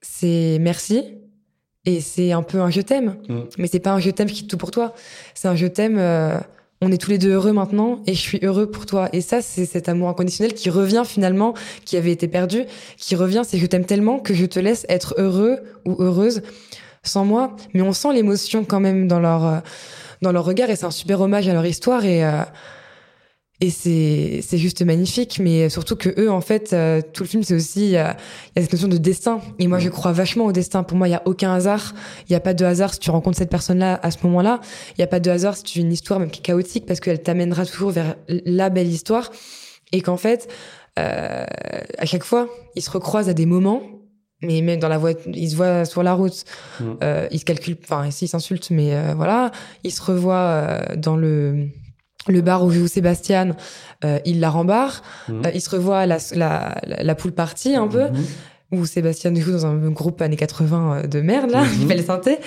C'est merci. Et c'est un peu un je t'aime. Mm. Mais c'est pas un je t'aime qui est tout pour toi. C'est un je t'aime. On est tous les deux heureux maintenant et je suis heureux pour toi. Et ça, c'est cet amour inconditionnel qui revient finalement, qui avait été perdu, qui revient. C'est je t'aime tellement que je te laisse être heureux ou heureuse sans moi. Mais on sent l'émotion quand même dans leur euh, dans leur regard et c'est un super hommage à leur histoire et euh, et c'est c'est juste magnifique mais surtout que eux en fait euh, tout le film c'est aussi il y, a, cette notion de destin. Et moi je crois vachement au destin. Pour moi il y a aucun hasard. Il y a pas de hasard si tu rencontres cette personne là à ce moment-là. Il y a pas de hasard si tu as une histoire même qui est chaotique parce qu'elle t'amènera toujours vers la belle histoire. Et qu'en fait euh, à chaque fois ils se recroisent à des moments mais même dans la voie, ils se voient sur la route, mmh. euh, ils se calculent, enfin, ici ils s'insultent, mais euh, voilà, ils se revoient euh, dans le le bar où joue Sébastien, euh, il la rembarre. Mhm. Euh, il se revoit à la, la, la, poule partie un peu, mhm. où Sébastien joue dans un groupe années 80 euh, de merde, là, il fait le synthé.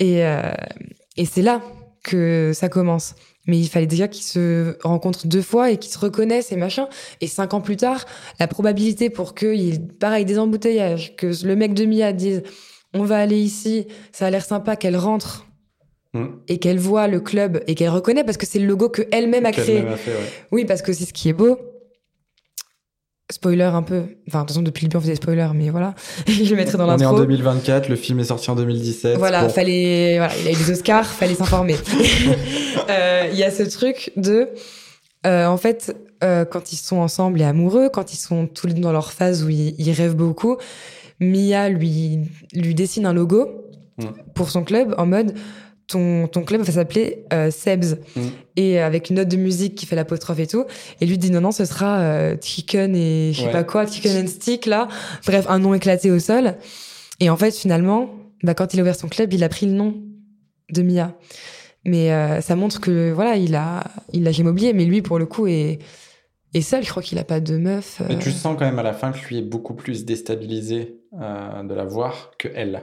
Et, et c'est là que ça commence. Mais il fallait déjà qu'ils se rencontrent deux fois et qu'ils se reconnaissent et machin. Et cinq ans plus tard, la probabilité pour qu'il y ait, pareil, des embouteillages, que le mec de Mia dise on va aller ici, ça a l'air sympa qu'elle rentre Mm. et qu'elle voit le club et qu'elle reconnaît parce que c'est le logo que elle-même a créé. Oui, parce que c'est ce qui est beau. Spoiler un peu. Enfin, de toute façon, depuis le début, on faisait spoiler, mais voilà. je le mettrai dans l'intro. On est en 2024, le film est sorti en 2017. Voilà, fallait, voilà, il a eu des Oscars, fallait s'informer. Euh, il y a ce truc de, euh, en fait, euh, quand ils sont ensemble et amoureux, quand ils sont tous les deux dans leur phase où ils, ils rêvent beaucoup, Mia lui, lui dessine un logo mm. pour son club en mode, ton, ton club va s'appeler euh, Sebs. Mm. et avec une note de musique qui fait l'apostrophe et tout. Et lui dit non non ce sera euh, chicken et je sais pas quoi chicken and stick là. Bref un nom éclaté au sol. Et en fait finalement bah quand il a ouvert son club il a pris le nom de Mia. Mais euh, ça montre que voilà il a il l'a jamais oublié. Mais lui pour le coup est est seul. Je crois qu'il a pas de meuf mais tu sens quand même à la fin que lui est beaucoup plus déstabilisé de la voir que elle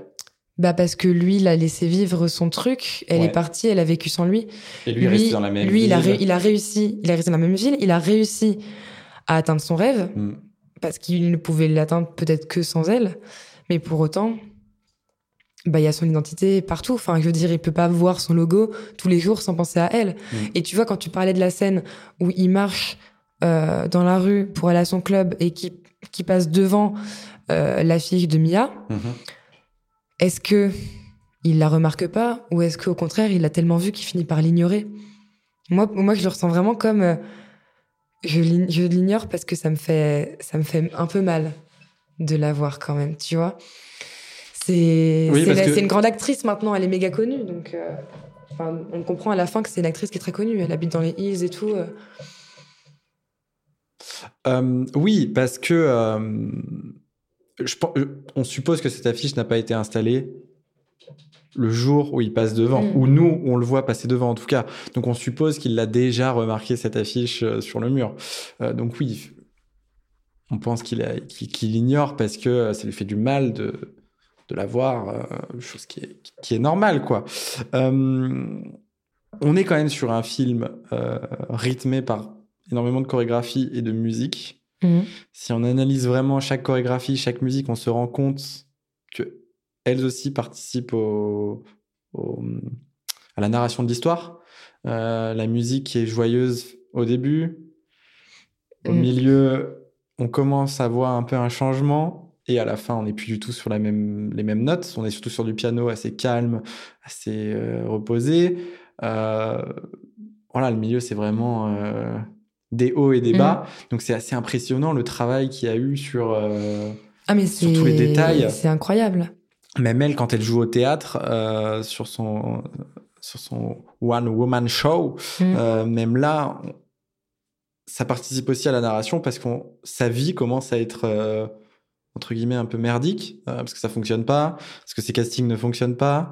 bah parce que lui, il a laissé vivre son truc. Elle est partie, elle a vécu sans lui. Et lui, lui dans la même lui, ville. il a, il a réussi. Il est resté dans la même ville. Il a réussi à atteindre son rêve mm. parce qu'il ne pouvait l'atteindre peut-être que sans elle. Mais pour autant, bah il y a son identité partout. Enfin, je veux dire, il peut pas voir son logo tous les jours sans penser à elle. Mm. Et tu vois, quand tu parlais de la scène où il marche euh, dans la rue pour aller à son club et qui qui passe devant euh, la fille de Mia. Mm-hmm. Est-ce que il la remarque pas ou est-ce qu'au contraire il l'a tellement vu qu'il finit par l'ignorer? Moi, moi, je le ressens vraiment comme euh, je l'ignore parce que ça me fait ça me fait un peu mal de la voir quand même, tu vois? C'est c'est une grande actrice maintenant, elle est méga connue donc. Euh, on comprend à la fin que c'est une actrice qui est très connue. Elle habite dans les Hills et tout. Euh. oui, parce que on suppose que cette affiche n'a pas été installée le jour où il passe devant, mm. ou nous, on le voit passer devant en tout cas. Donc on suppose qu'il l'a déjà remarqué cette affiche euh, sur le mur. Euh, donc oui, on pense qu'il l'ignore parce que euh, ça lui fait du mal de, de la voir, chose qui est, qui est normale quoi. on est quand même sur un film rythmé par énormément de chorégraphie et de musique. Mhm. Si on analyse vraiment chaque chorégraphie, chaque musique, on se rend compte que elles aussi participent au, à la narration de l'histoire. Euh, la musique est joyeuse au début. Au mhm. milieu, on commence à voir un peu un changement. Et à la fin, on n'est plus du tout sur la même, les mêmes notes. On est surtout sur du piano assez calme, assez euh, reposé. Euh, voilà, le milieu, c'est vraiment des hauts et des bas. Mm. Donc c'est assez impressionnant le travail qu'il y a eu sur, euh, ah, mais sur tous les détails. C'est incroyable. Même elle, quand elle joue au théâtre, euh, sur son sur son one woman show, mm. euh, même là, ça participe aussi à la narration parce que sa vie commence à être entre guillemets un peu merdique parce que ça fonctionne pas, parce que ses castings ne fonctionnent pas.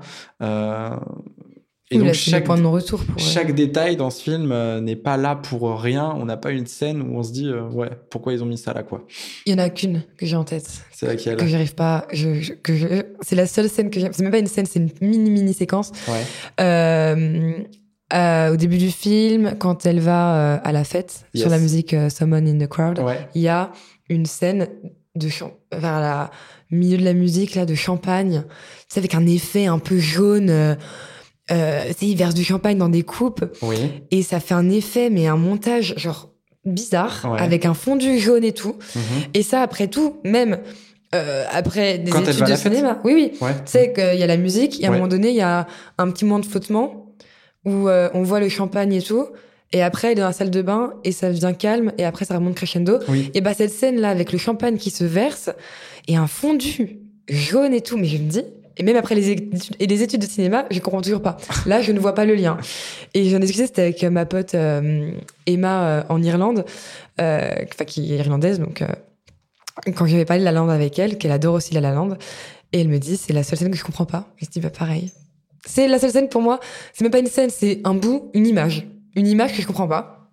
Et Oui, donc chaque, point de non-retour. Pour... chaque détail dans ce film euh, n'est pas là pour rien. On n'a pas une scène où on se dit euh, ouais pourquoi ils ont mis ça là quoi. Il y en a qu'une que j'ai en tête. C'est laquelle Que j'arrive pas. Je, je- que je- c'est la seule scène que j'ai. C'est même pas une scène, c'est une mini mini séquence. Ouais. Euh, euh, au début du film, quand elle va euh, à la fête Yes. sur la musique euh, Someone in the Crowd, Ouais. il y a une scène de vers la milieu de la musique là de champagne, tu sais avec un effet un peu jaune. Euh, ils versent du champagne dans des coupes Oui. et ça fait un effet mais un montage genre bizarre Ouais. avec un fondu jaune et tout. Mhm. Et ça après tout, même euh, après des Quand études de cinéma. Oui oui. Ouais. Tu sais qu'il y a la musique, et à un Ouais. moment donné, il y a un petit moment de flottement où euh, on voit le champagne et tout. Et après, elle est dans la salle de bain et ça devient calme et après, ça remonte crescendo. Oui. Et bah, cette scène-là avec le champagne qui se verse et un fondu jaune et tout, mais je me dis, et même après les études, et les études de cinéma, je comprends toujours pas. Là, je ne vois pas le lien. Et j'en ai discuté, c'était avec ma pote euh, Emma euh, en Irlande, euh, enfin qui est irlandaise, donc quand j'avais parlé de la lande avec elle, qu'elle adore aussi la La Land, et elle me dit c'est la seule scène que je comprends pas. Et je dis bah pareil. C'est la seule scène pour moi, c'est même pas une scène, c'est un bout, une image, une image que je comprends pas.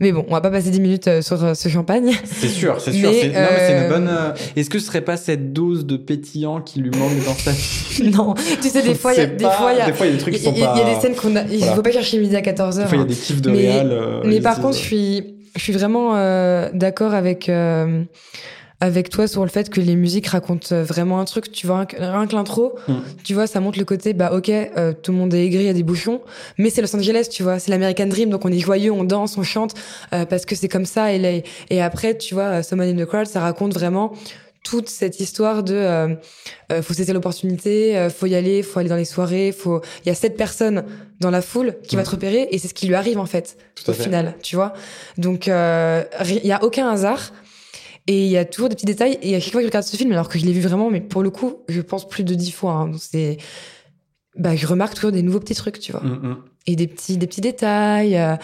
Mais bon, on va pas passer 10 minutes euh, sur euh, ce champagne. C'est sûr, c'est sûr. Mais, c'est- Non, mais c'est une euh, bonne. Est-ce que ce serait pas cette dose de pétillant qui lui manque dans sa vie non, tu sais des fois il y a des pas, fois il y a des fois, il y a des trucs qui sont il y a pas. des scènes qu'on a il Voilà. faut pas chercher midi à 14h. Des fois, il y a des kiffs de Mais- réal. euh, Mais par contre, je suis, je suis vraiment euh, d'accord avec avec toi sur le fait que les musiques racontent euh, vraiment un truc. Tu vois, rien que l'intro, Mm. tu vois, ça montre le côté, bah ok, euh, tout le monde est aigri, il y a des bouchons, mais c'est Los Angeles, tu vois, c'est l'American Dream, donc on est joyeux, on danse, on chante, euh, parce que c'est comme ça. Et, après, tu vois, euh, Someone in the Crowd, ça raconte vraiment toute cette histoire de euh, euh, faut saisir l'opportunité, euh, faut y aller, faut aller dans les soirées, faut il y a sept personnes dans la foule qui Mm. va te repérer et c'est ce qui lui arrive en fait Tout au fait. final, tu vois. Donc euh, il y a aucun hasard et il y a toujours des petits détails et à chaque fois que je regarde ce film alors que je l'ai vu vraiment mais pour le coup, je pense plus de dix fois hein, donc c'est bah je remarque toujours des nouveaux petits trucs, tu vois. Mm, mm. Et des petits des petits détails euh,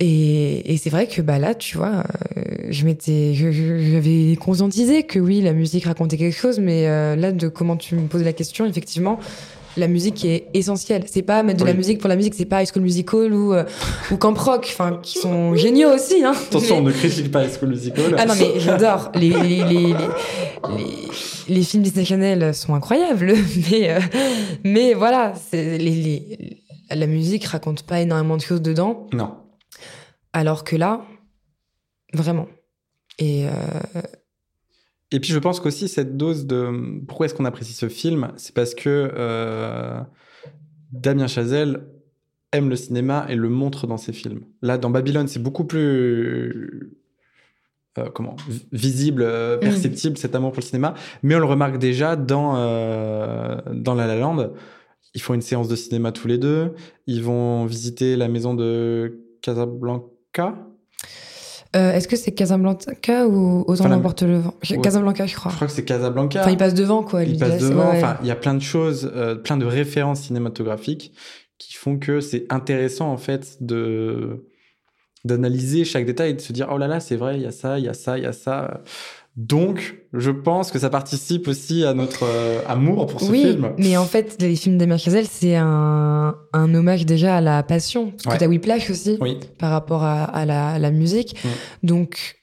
et, et c'est vrai que bah là, tu vois, euh, je m'étais, j'avais conscientisé que oui, la musique racontait quelque chose, mais euh, là, de comment tu me poses la question, effectivement, la musique est essentielle. C'est pas mettre de la musique pour la musique, c'est pas High School Musical ou euh, ou Camp Rock, enfin, qui sont géniaux aussi, hein. Attention, on ne critique pas High School Musical. ah non mais j'adore les les, les, les, les- les films Disney Channel sont incroyables mais euh, mais voilà les la musique raconte pas énormément de choses dedans Non. alors que là, vraiment. Et euh, Et puis je pense qu'aussi cette dose de pourquoi est-ce qu'on apprécie ce film, c'est parce que euh, Damien Chazelle aime le cinéma et le montre dans ses films. Là, dans Babylone, c'est beaucoup plus euh, comment vi- visible, euh, Mm. perceptible cet amour pour le cinéma, mais on le remarque déjà dans dans La La Land. Ils font une séance de cinéma tous les deux. Ils vont visiter la maison de Casablanca. Euh, est-ce que c'est Casablanca ou Aux Enfin, emporte le vent Ouais. Casablanca, je crois. Je crois que c'est Casablanca. Enfin, il passe devant, quoi. il passe devant. ouais, ouais. Enfin, il y a plein de choses, euh, plein de références cinématographiques qui font que c'est intéressant en fait de d'analyser chaque détail et de se dire oh là là c'est vrai il y a ça il y a ça il y a ça donc je pense que ça participe aussi à notre euh, amour pour ce oui, film mais en fait, les films d'Amir Chazelle, c'est un, un hommage déjà à la passion. Parce Ouais. que t'as Whiplash aussi, oui par rapport à, à la, à la musique. Mm. Donc,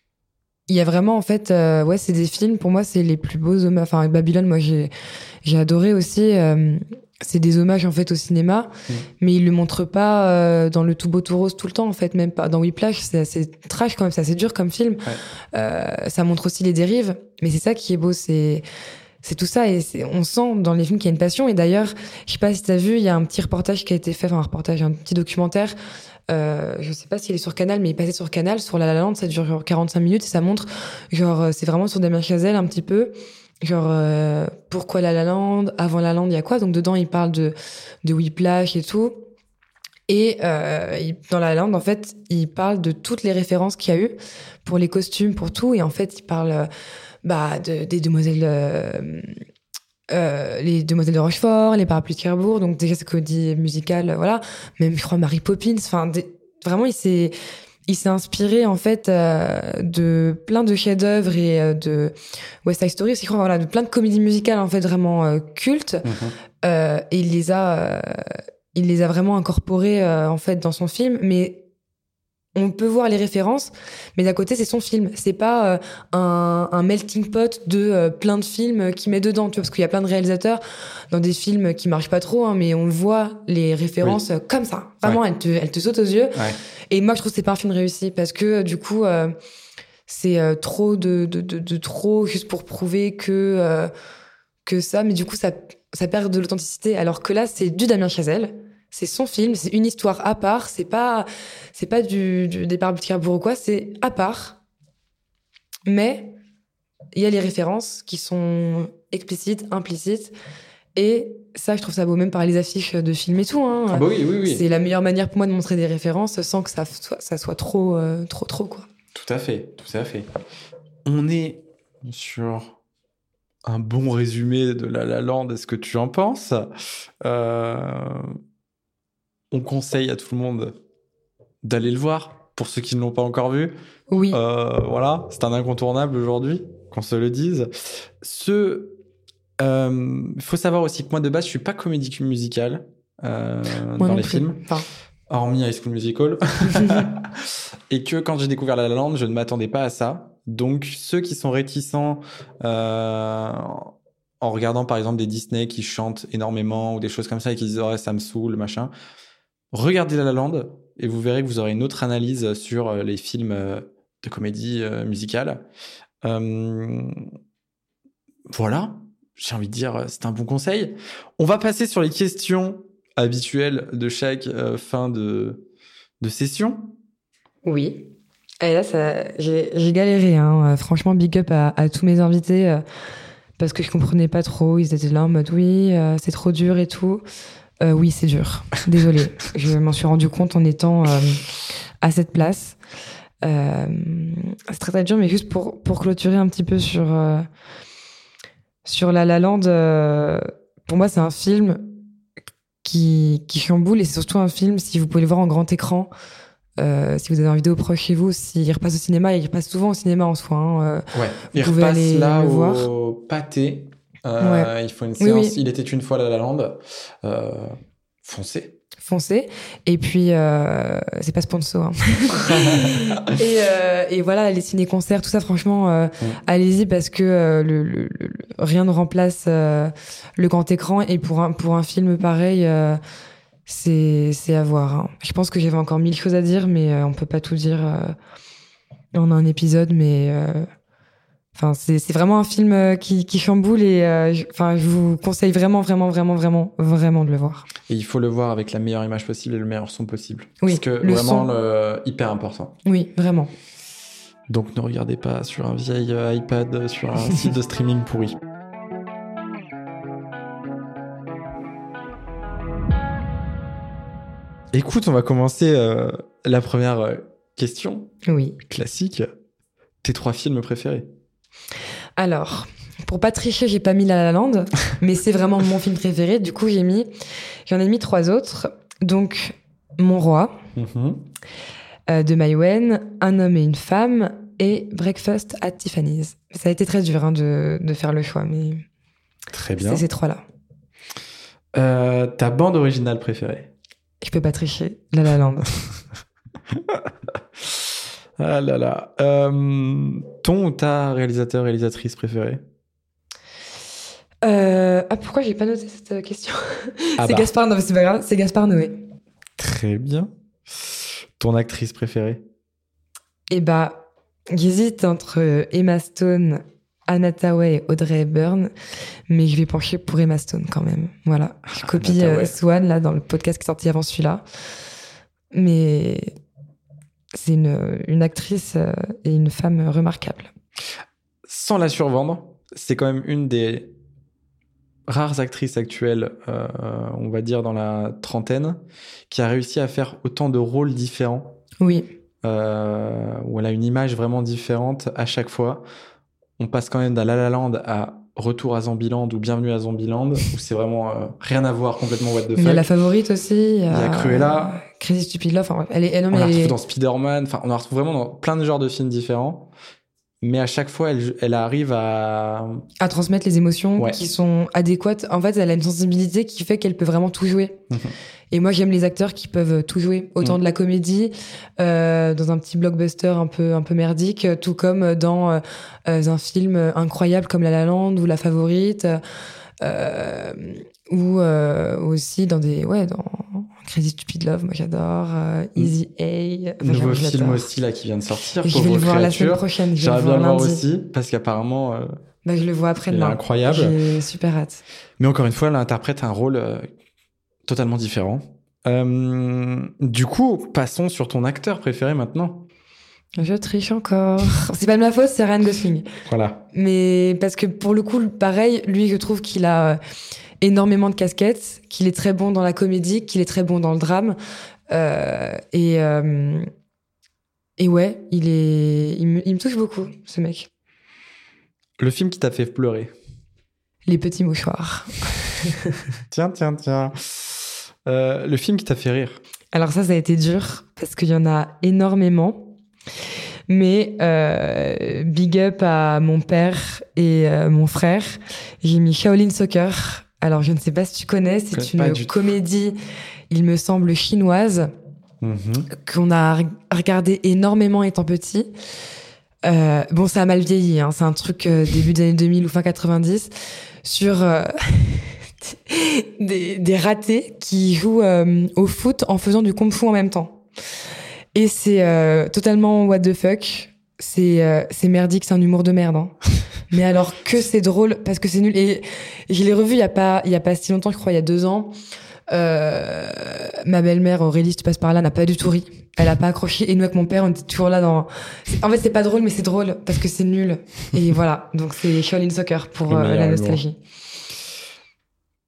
il y a vraiment, en fait, euh, ouais, c'est des films, pour moi, c'est les plus beaux hommages. Enfin, Babylone, moi, j'ai, j'ai adoré aussi. euh, c'est des hommages, en fait, au cinéma, Mm. mais ils le montrent pas euh, dans le tout beau tout rose tout le temps, en fait. Même pas dans Whiplash, c'est assez trash quand même, c'est assez dur comme film. Euh, ça montre aussi les dérives, mais c'est ça qui est beau, c'est c'est tout ça et c'est- on sent dans les films qu'il y a une passion et d'ailleurs je sais pas si t'as vu il y a un petit reportage qui a été fait enfin un reportage un petit documentaire euh, je sais pas s'il est sur Canal mais il passait sur Canal sur La La Land ça dure genre 45 minutes et ça montre genre euh, c'est vraiment sur Damien Chazelle un petit peu genre euh, pourquoi La La Land avant La La Land il y a quoi? Donc dedans il parle de de Whiplash et tout. Et euh, dans La La Land en fait il parle de toutes les références qu'il y a eu pour les costumes pour tout. Et en fait il parle euh, bah de, des demoiselles les demoiselles de Rochefort les parapluies de Cherbourg. Donc déjà c'est comédie musicale euh, voilà. Même je crois Mary Poppins. Enfin des- vraiment il s'est il s'est inspiré en fait euh, de plein de chefs-d'œuvre et euh, de West Side Story, crois, voilà, de plein de comédies musicales en fait vraiment euh, cultes. Mhm. Euh, et il les a, euh, il les a vraiment incorporés en fait dans son film, mais on peut voir les références, mais d'à côté, c'est son film. C'est pas euh, un, melting pot de euh, plein de films qui met dedans, tu vois, parce qu'il y a plein de réalisateurs dans des films qui marchent pas trop, hein, mais on voit les références comme ça. Vraiment, elles, te, elles te sautent aux yeux. Et moi, je trouve que c'est pas un film réussi, parce que euh, du coup, c'est trop de, de, de, trop juste pour prouver que, que ça, mais du coup, ça, ça perd de l'authenticité. Alors que là, c'est du Damien Chazelle c'est son film, c'est une histoire à part, c'est pas c'est pas du, du départ ou quoi, c'est à part. Mais il y a les références qui sont explicites, implicites et ça je trouve ça beau même par les affiches de films et tout hein. Ah bah oui, oui, oui. C'est la meilleure manière pour moi de montrer des références sans que ça soit ça soit trop euh, trop trop quoi. Tout à fait, tout à fait. On est sur un bon résumé de La La Land, est-ce que tu en penses? Euh, on conseille à tout le monde d'aller le voir pour ceux qui ne l'ont pas encore vu. Oui. Euh, voilà, c'est un incontournable aujourd'hui, qu'on se le dise. Ce, il euh, faut savoir aussi que moi de base, je suis pas comédie musicale euh, dans les films. Hormis High School Musical. et que quand j'ai découvert La La Land, je ne m'attendais pas à ça. Donc ceux qui sont réticents en regardant par exemple des Disney qui chantent énormément ou des choses comme ça et qui disent oh, ça me saoule machin Regardez La La et vous verrez que vous aurez une autre analyse sur euh, les films euh, de comédie euh, musicale. voilà, j'ai envie de dire, c'est un bon conseil. On va passer sur les questions habituelles de chaque fin de, de session. Oui. Et là, j'ai galéré. Hein. Franchement, big up à, à tous mes invités parce que je comprenais pas trop. Ils étaient là en mode oui, c'est trop dur et tout. Euh, oui, c'est dur. Désolée. je m'en suis rendu compte en étant euh, à cette place. Euh, c'est très très dur, mais juste pour, pour clôturer un petit peu sur, sur La La Land, pour moi, c'est un film qui, qui chamboule et c'est surtout un film, si vous pouvez le voir en grand écran, si vous avez un vidéo proche chez vous, s'il repasse au cinéma, il repasse souvent au cinéma en soi. Hein, ouais, il repasse là au pâté euh, il faut une séance. Il était une fois à La Lande. Euh, foncez. Foncez. Et puis, euh, c'est pas sponsor. Hein. et, euh, et, voilà, les ciné-concerts, tout ça, franchement, allez-y parce que le, le, rien ne remplace le grand écran. Et pour un, pour un film pareil, c'est à voir. Hein. Je pense que j'avais encore mille choses à dire, mais on peut pas tout dire en un épisode. Mais Enfin, c'est vraiment un film euh, qui, qui chamboule et euh, enfin, je vous conseille vraiment, vraiment, vraiment, vraiment, vraiment de le voir. Et il faut le voir avec la meilleure image possible et le meilleur son possible. Oui, Parce que vraiment, le, hyper important. Oui, vraiment. Donc ne regardez pas sur un vieil euh, iPad, sur un site de streaming pourri. Écoute, on va commencer la première question. Oui. Classique. Tes trois films préférés alors, pour pas tricher, j'ai pas mis La La Land, mais c'est vraiment mon film préféré. Du coup, j'ai mis, j'en ai mis trois autres. Donc, Mon Roi, mm-hmm. euh, de Maïwen, Un homme et une femme, et Breakfast at Tiffany's. Ça a été très dur hein, de, faire le choix, mais. Très bien. C'est ces trois-là. Euh, ta bande originale préférée? Je peux pas tricher. La La Land. Ah là là. Euh, ton ou ta réalisateur, réalisatrice préférée euh, Ah, pourquoi j'ai pas noté cette euh, question ah C'est bah. Gaspard, non, c'est pas grave, c'est Gaspard Noé. Très bien. Ton actrice préférée Eh bah, j'hésite entre Emma Stone, Anna Tawai et Audrey Hepburn, mais je vais pencher pour Emma Stone quand même. Voilà. Je ah, copie Swan, là, dans le podcast qui est sorti avant celui-là. Mais c'est une, actrice euh, et une femme remarquable. Sans la survendre, c'est quand même une des rares actrices actuelles, euh, on va dire dans la trentaine, qui a réussi à faire autant de rôles différents. Oui. Euh, où elle a une image vraiment différente à chaque fois. On passe quand même d'un La La Land à Retour à Zombieland ou Bienvenue à Zombieland, où c'est vraiment euh, rien à voir, complètement what the fuck. Il y a la favorite aussi. Il y a, Cruella. Crazy Stupid Love. elle est, on la retrouve dans Spider-Man. Enfin, on la retrouve vraiment dans plein de genres de films différents. Mais à chaque fois, elle, elle arrive à... À transmettre les émotions Ouais. qui sont adéquates. En fait, elle a une sensibilité qui fait qu'elle peut vraiment tout jouer. Mhm. Et moi, j'aime les acteurs qui peuvent tout jouer, autant Mhm. de la comédie, euh, dans un petit blockbuster un peu un peu merdique, tout comme dans euh, un film incroyable comme La La Land ou La Favorite, euh, ou aussi dans des ouais dans Crazy Stupid Love, moi j'adore, euh, Easy A, enfin, Nouveau film aussi là qui vient de sortir. Et je vais le voir la semaine prochaine. J'aimerais bien le voir aussi parce qu'apparemment, euh, Bah, je le vois après-demain. incroyable. J'ai super hâte. Mais encore une fois, elle interprète un rôle euh, totalement différent. Du coup, passons sur ton acteur préféré maintenant. Je triche encore. C'est pas de ma faute, c'est Ryan Gosling. Voilà. Mais parce que pour le coup, pareil, lui, je trouve qu'il a énormément de casquettes, qu'il est très bon dans la comédie, qu'il est très bon dans le drame. Euh, et, euh, et ouais, il, est, il, me, il me touche beaucoup, ce mec. Le film qui t'a fait pleurer. Les petits mouchoirs. Tiens, tiens, tiens. Euh, le film qui t'a fait rire. Alors ça, ça a été dur parce qu'il y en a énormément. Mais euh, big up à mon père et euh, mon frère. J'ai mis Shaolin Soccer. Alors je ne sais pas si tu connais, c'est une tout. comédie, il me semble, chinoise Mhm. qu'on a re- regardé énormément étant petit. Euh, bon, ça a mal vieilli, hein. c'est un truc euh, début des années 2000 ou fin 90 sur euh, des, des ratés qui jouent au foot en faisant du kung fu en même temps. Et c'est totalement what the fuck. C'est c'est merdique, c'est un humour de merde. hein. Mais alors que c'est drôle parce que c'est nul. Et je l'ai revu il y a pas il y a pas si longtemps, je crois, il y a deux ans. Euh, ma belle-mère Aurélie, si tu passes par là, n'a pas du tout ri. Elle a pas accroché. Et nous avec mon père, on était toujours là dans. En fait, c'est pas drôle, mais c'est drôle parce que c'est nul. Et voilà. Donc c'est Shaolin Soccer pour euh, la nostalgie.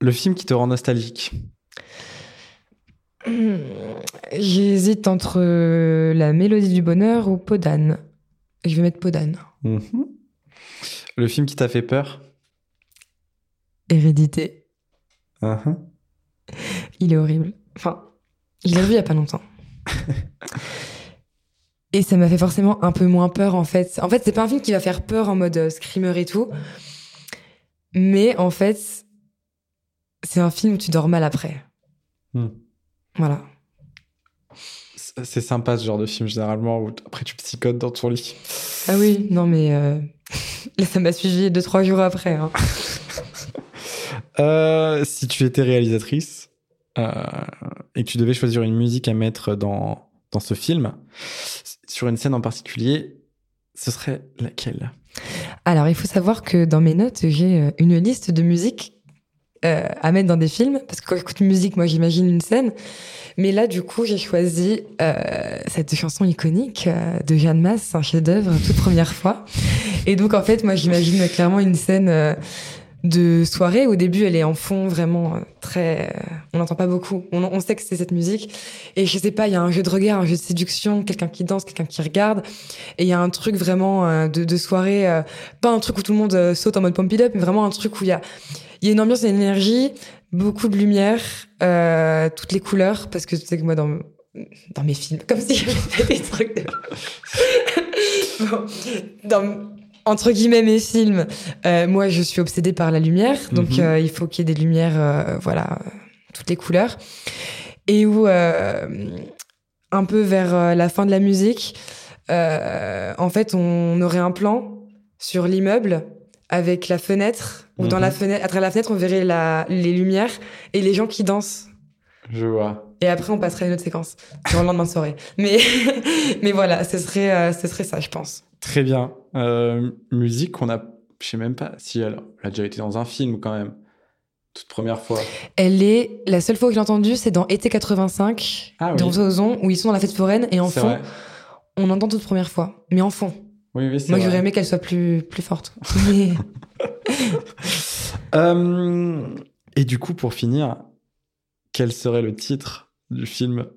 Le film qui te rend nostalgique. Hmm, J'hésite entre euh, la mélodie du bonheur ou Podane. Je vais mettre Podane. Mhm. Le film qui t'a fait peur. Hérédité. Mhm. Il est horrible. Enfin, je l'ai revu il y a pas longtemps. Et ça m'a fait forcément un peu moins peur en fait. En fait, c'est pas un film qui va faire peur en mode euh, screamer et tout. Mais en fait, c'est un film où tu dors mal après. Hmm. Voilà. C'est sympa ce genre de film généralement où après tu psychotes dans ton lit. Ah oui, non mais euh, là ça m'a suivi deux trois jours après. hein. Euh, si tu étais réalisatrice euh, et que tu devais choisir une musique à mettre dans, dans ce film, sur une scène en particulier, ce serait laquelle? Alors il faut savoir que dans mes notes j'ai euh, une liste de musiques euh, à mettre dans des films parce que quand j'écoute musique, moi j'imagine une scène. Mais là du coup j'ai choisi euh, cette chanson iconique euh, de Jeanne Masse, un chef-d'œuvre, toute première fois. Et donc en fait moi j'imagine clairement une scène de soirée. Au début, elle est en fond vraiment très. on n'entend pas beaucoup. On, sait que c'est cette musique. Et je sais pas, il y a un jeu de regard, un jeu de séduction, quelqu'un qui danse, quelqu'un qui regarde. Et il y a un truc vraiment de, de soirée, pas un truc où tout le monde saute en mode pump it up, mais vraiment un truc où il y a, il y a une ambiance une énergie, beaucoup de lumière, euh, toutes les couleurs, parce que tu sais que moi dans dans mes films, comme si j'avais fait des trucs. De... Bon, dans entre guillemets mes films, euh, moi je suis obsédée par la lumière, donc Mhm. euh, il faut qu'il y ait des lumières, voilà, toutes les couleurs, et où un peu vers la fin de la musique, en fait on aurait un plan sur l'immeuble avec la fenêtre, ou dans Mhm. la fenêtre, à travers la fenêtre on verrait la, les lumières et les gens qui dansent. Je vois. Et après, on passerait à une autre séquence, sur le lendemain de soirée. Mais, mais voilà, ce serait, euh, ce serait ça, je pense. Très bien. Euh, musique qu'on a, je sais même pas si elle, elle a déjà été dans un film quand même. Toute première fois. Elle est, la seule fois que j'ai entendu, c'est dans Été 85, Ah oui. Ozon, où ils sont dans la fête foraine, et en fond, vrai. on entend toute première fois. Mais en fond. Oui, oui, Moi, j'aurais aimé qu'elle soit plus, plus forte. Mais- Euh, et du coup, pour finir, quel serait le titre du film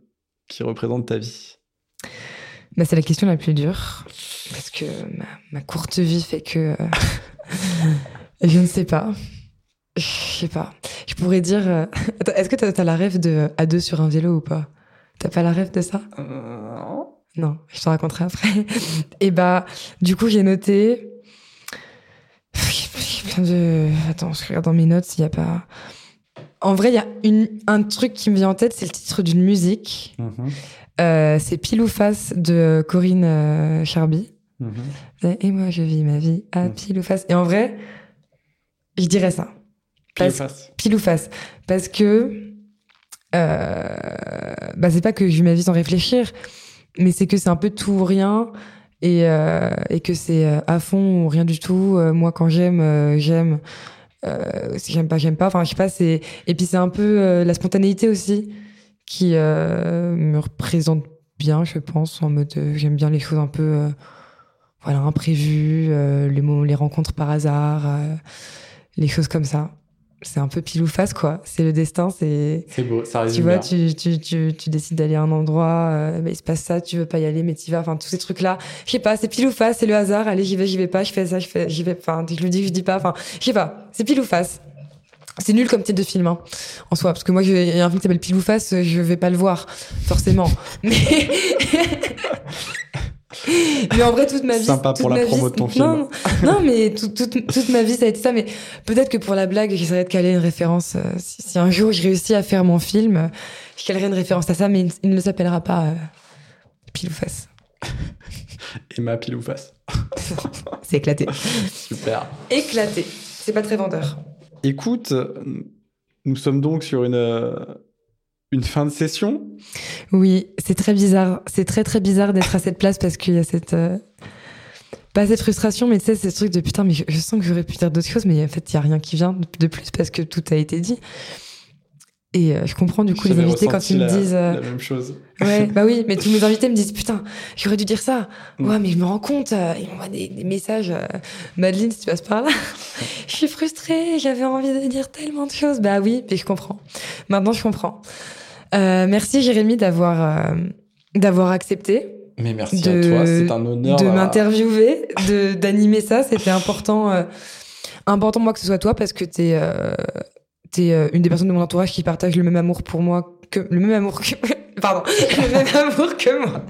qui représente ta vie? Bah, c'est la question la plus dure. Parce que ma, ma courte vie fait que. euh, je ne sais pas. Je sais pas. Je pourrais dire. euh, Est-ce que t'as as la rêve de à deux sur un vélo ou pas? T'as pas la rêve de ça? Non, je te raconterai après. et bah, du coup, j'ai noté. De... Attends, je regarde dans mes notes s'il n'y a pas. En vrai, il y a une, un truc qui me vient en tête, c'est le titre d'une musique. Mhm. Euh, c'est Pile ou Face de Corinne euh, Charby. Mhm. Et moi, je vis ma vie à Mhm. pile ou face. Et en vrai, je dirais ça. Pile Parce- face. Pile ou face. Parce que. Euh, bah, c'est pas que je vis ma vie sans réfléchir, mais c'est que c'est un peu tout ou rien. Et, euh, et que c'est euh, à fond ou rien du tout. Euh, moi, quand j'aime, j'aime. Si j'aime pas, j'aime pas. Enfin, je sais pas. C'est et puis c'est un peu la spontanéité aussi qui me représente bien, je pense, en mode j'aime bien les choses un peu voilà imprévues, les rencontres par hasard, les choses comme ça. C'est un peu pile ou face quoi. C'est le destin, c'est C'est beau, ça résume tu vois, tu, tu, tu, tu décides d'aller à un endroit, euh, bah, il se passe ça, tu veux pas y aller, mais tu vas. Enfin, tous ces trucs-là. Je sais pas, c'est pile ou face, c'est le hasard. Allez, j'y vais, j'y vais pas, je fais ça, je fais, j'y vais. Enfin, je le dis, je dis pas. Enfin, je sais pas, c'est pile ou face. C'est nul comme titre de film, hein, en soi. Parce que moi, il y a un film qui s'appelle Pile ou Face, je vais pas le voir, forcément. Mais. Mais en vrai, toute ma vie. Sympa pour la promo vie- de ton film. Non, non, mais toute, toute, toute ma vie, ça a été ça. Mais peut-être que pour la blague, j'essaierai de caler une référence. euh, si, si un jour je réussis à faire mon film, euh, je calerai une référence à ça, mais il, il ne s'appellera pas euh, Pile ou Face. Emma pile ou face. C'est éclaté. Super. éclaté. C'est pas très vendeur. Écoute, nous sommes donc sur une, euh, une fin de session? Oui, c'est très bizarre. C'est très très bizarre d'être à cette place parce qu'il y a cette. euh, Pas cette frustration, mais tu sais, c'est ce truc de putain, mais je, je sens que j'aurais pu dire d'autres choses, mais en fait, il y a rien qui vient de, plus parce que tout a été dit. Et euh, je comprends du coup les invités quand ils me disent. euh, La même chose. Ouais, bah oui, mais tous mes invités me disent putain, j'aurais dû dire ça. Mm. Ouais, mais je me rends compte, euh, ils m'envoient des, des messages. euh, Madeleine, si tu passes par là, je suis frustrée, j'avais envie de dire tellement de choses. Bah oui, mais je comprends. Maintenant, je comprends. Euh, merci Jérémy d'avoir euh, d'avoir accepté Mais merci De- à toi, c'est un honneur. de à- m'interviewer, de d'animer ça. C'était important, euh, important moi que ce soit toi parce que t'es euh, t'es euh, une des personnes de mon entourage qui partage le même amour pour moi que le même amour que pardon le même amour que moi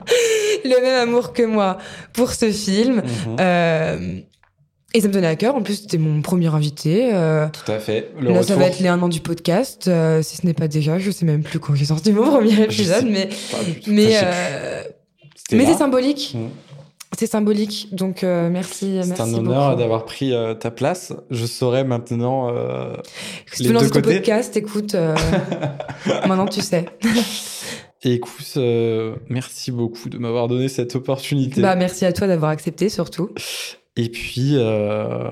le même amour que moi pour ce film. Mhm. Euh, et ça me tenait à cœur. En plus, c'était mon premier invité. Euh, Tout à fait. Le là, retour. ça va être les un an du podcast. euh, si ce n'est pas déjà, je sais même plus quand j'ai sorti mon premier épisode, mais mais euh, mais c'est symbolique. Mhm. C'est symbolique. Donc merci, C'est un honneur d'avoir pris ta place. Je saurais maintenant. Si les tu deux ton côtés. podcast, écoute, maintenant tu sais. Et écoute, euh, merci beaucoup de m'avoir donné cette opportunité. Bah merci à toi d'avoir accepté surtout. Et puis, euh,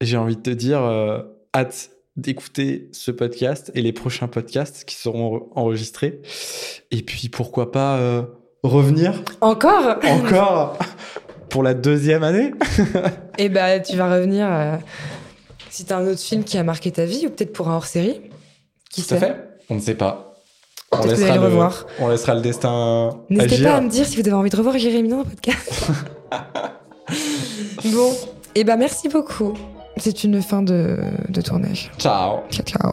j'ai envie de te dire, euh, hâte d'écouter ce podcast et les prochains podcasts qui seront en- enregistrés. Et puis, pourquoi pas euh, revenir Encore? Encore? Pour la deuxième année? Et bah tu vas revenir si t'as un autre film qui a marqué ta vie ou peut-être pour un hors-série. Qui Tout à fait On ne sait pas. On laissera, le, revoir. on laissera le destin N'hésitez pas à me dire si vous avez envie de revoir Jérémy dans le podcast. bon, et bah merci beaucoup. C'est une fin de, de tournage. Ciao Ciao, ciao.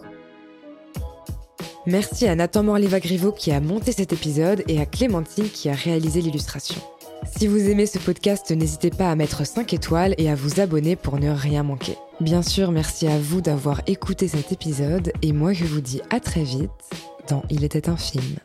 Merci à Nathan Morleva-Griveau qui a monté cet épisode et à Clémentine qui a réalisé l'illustration. Si vous aimez ce podcast, n'hésitez pas à mettre 5 étoiles et à vous abonner pour ne rien manquer. Bien sûr, merci à vous d'avoir écouté cet épisode et moi je vous dis à très vite dans Il était un film.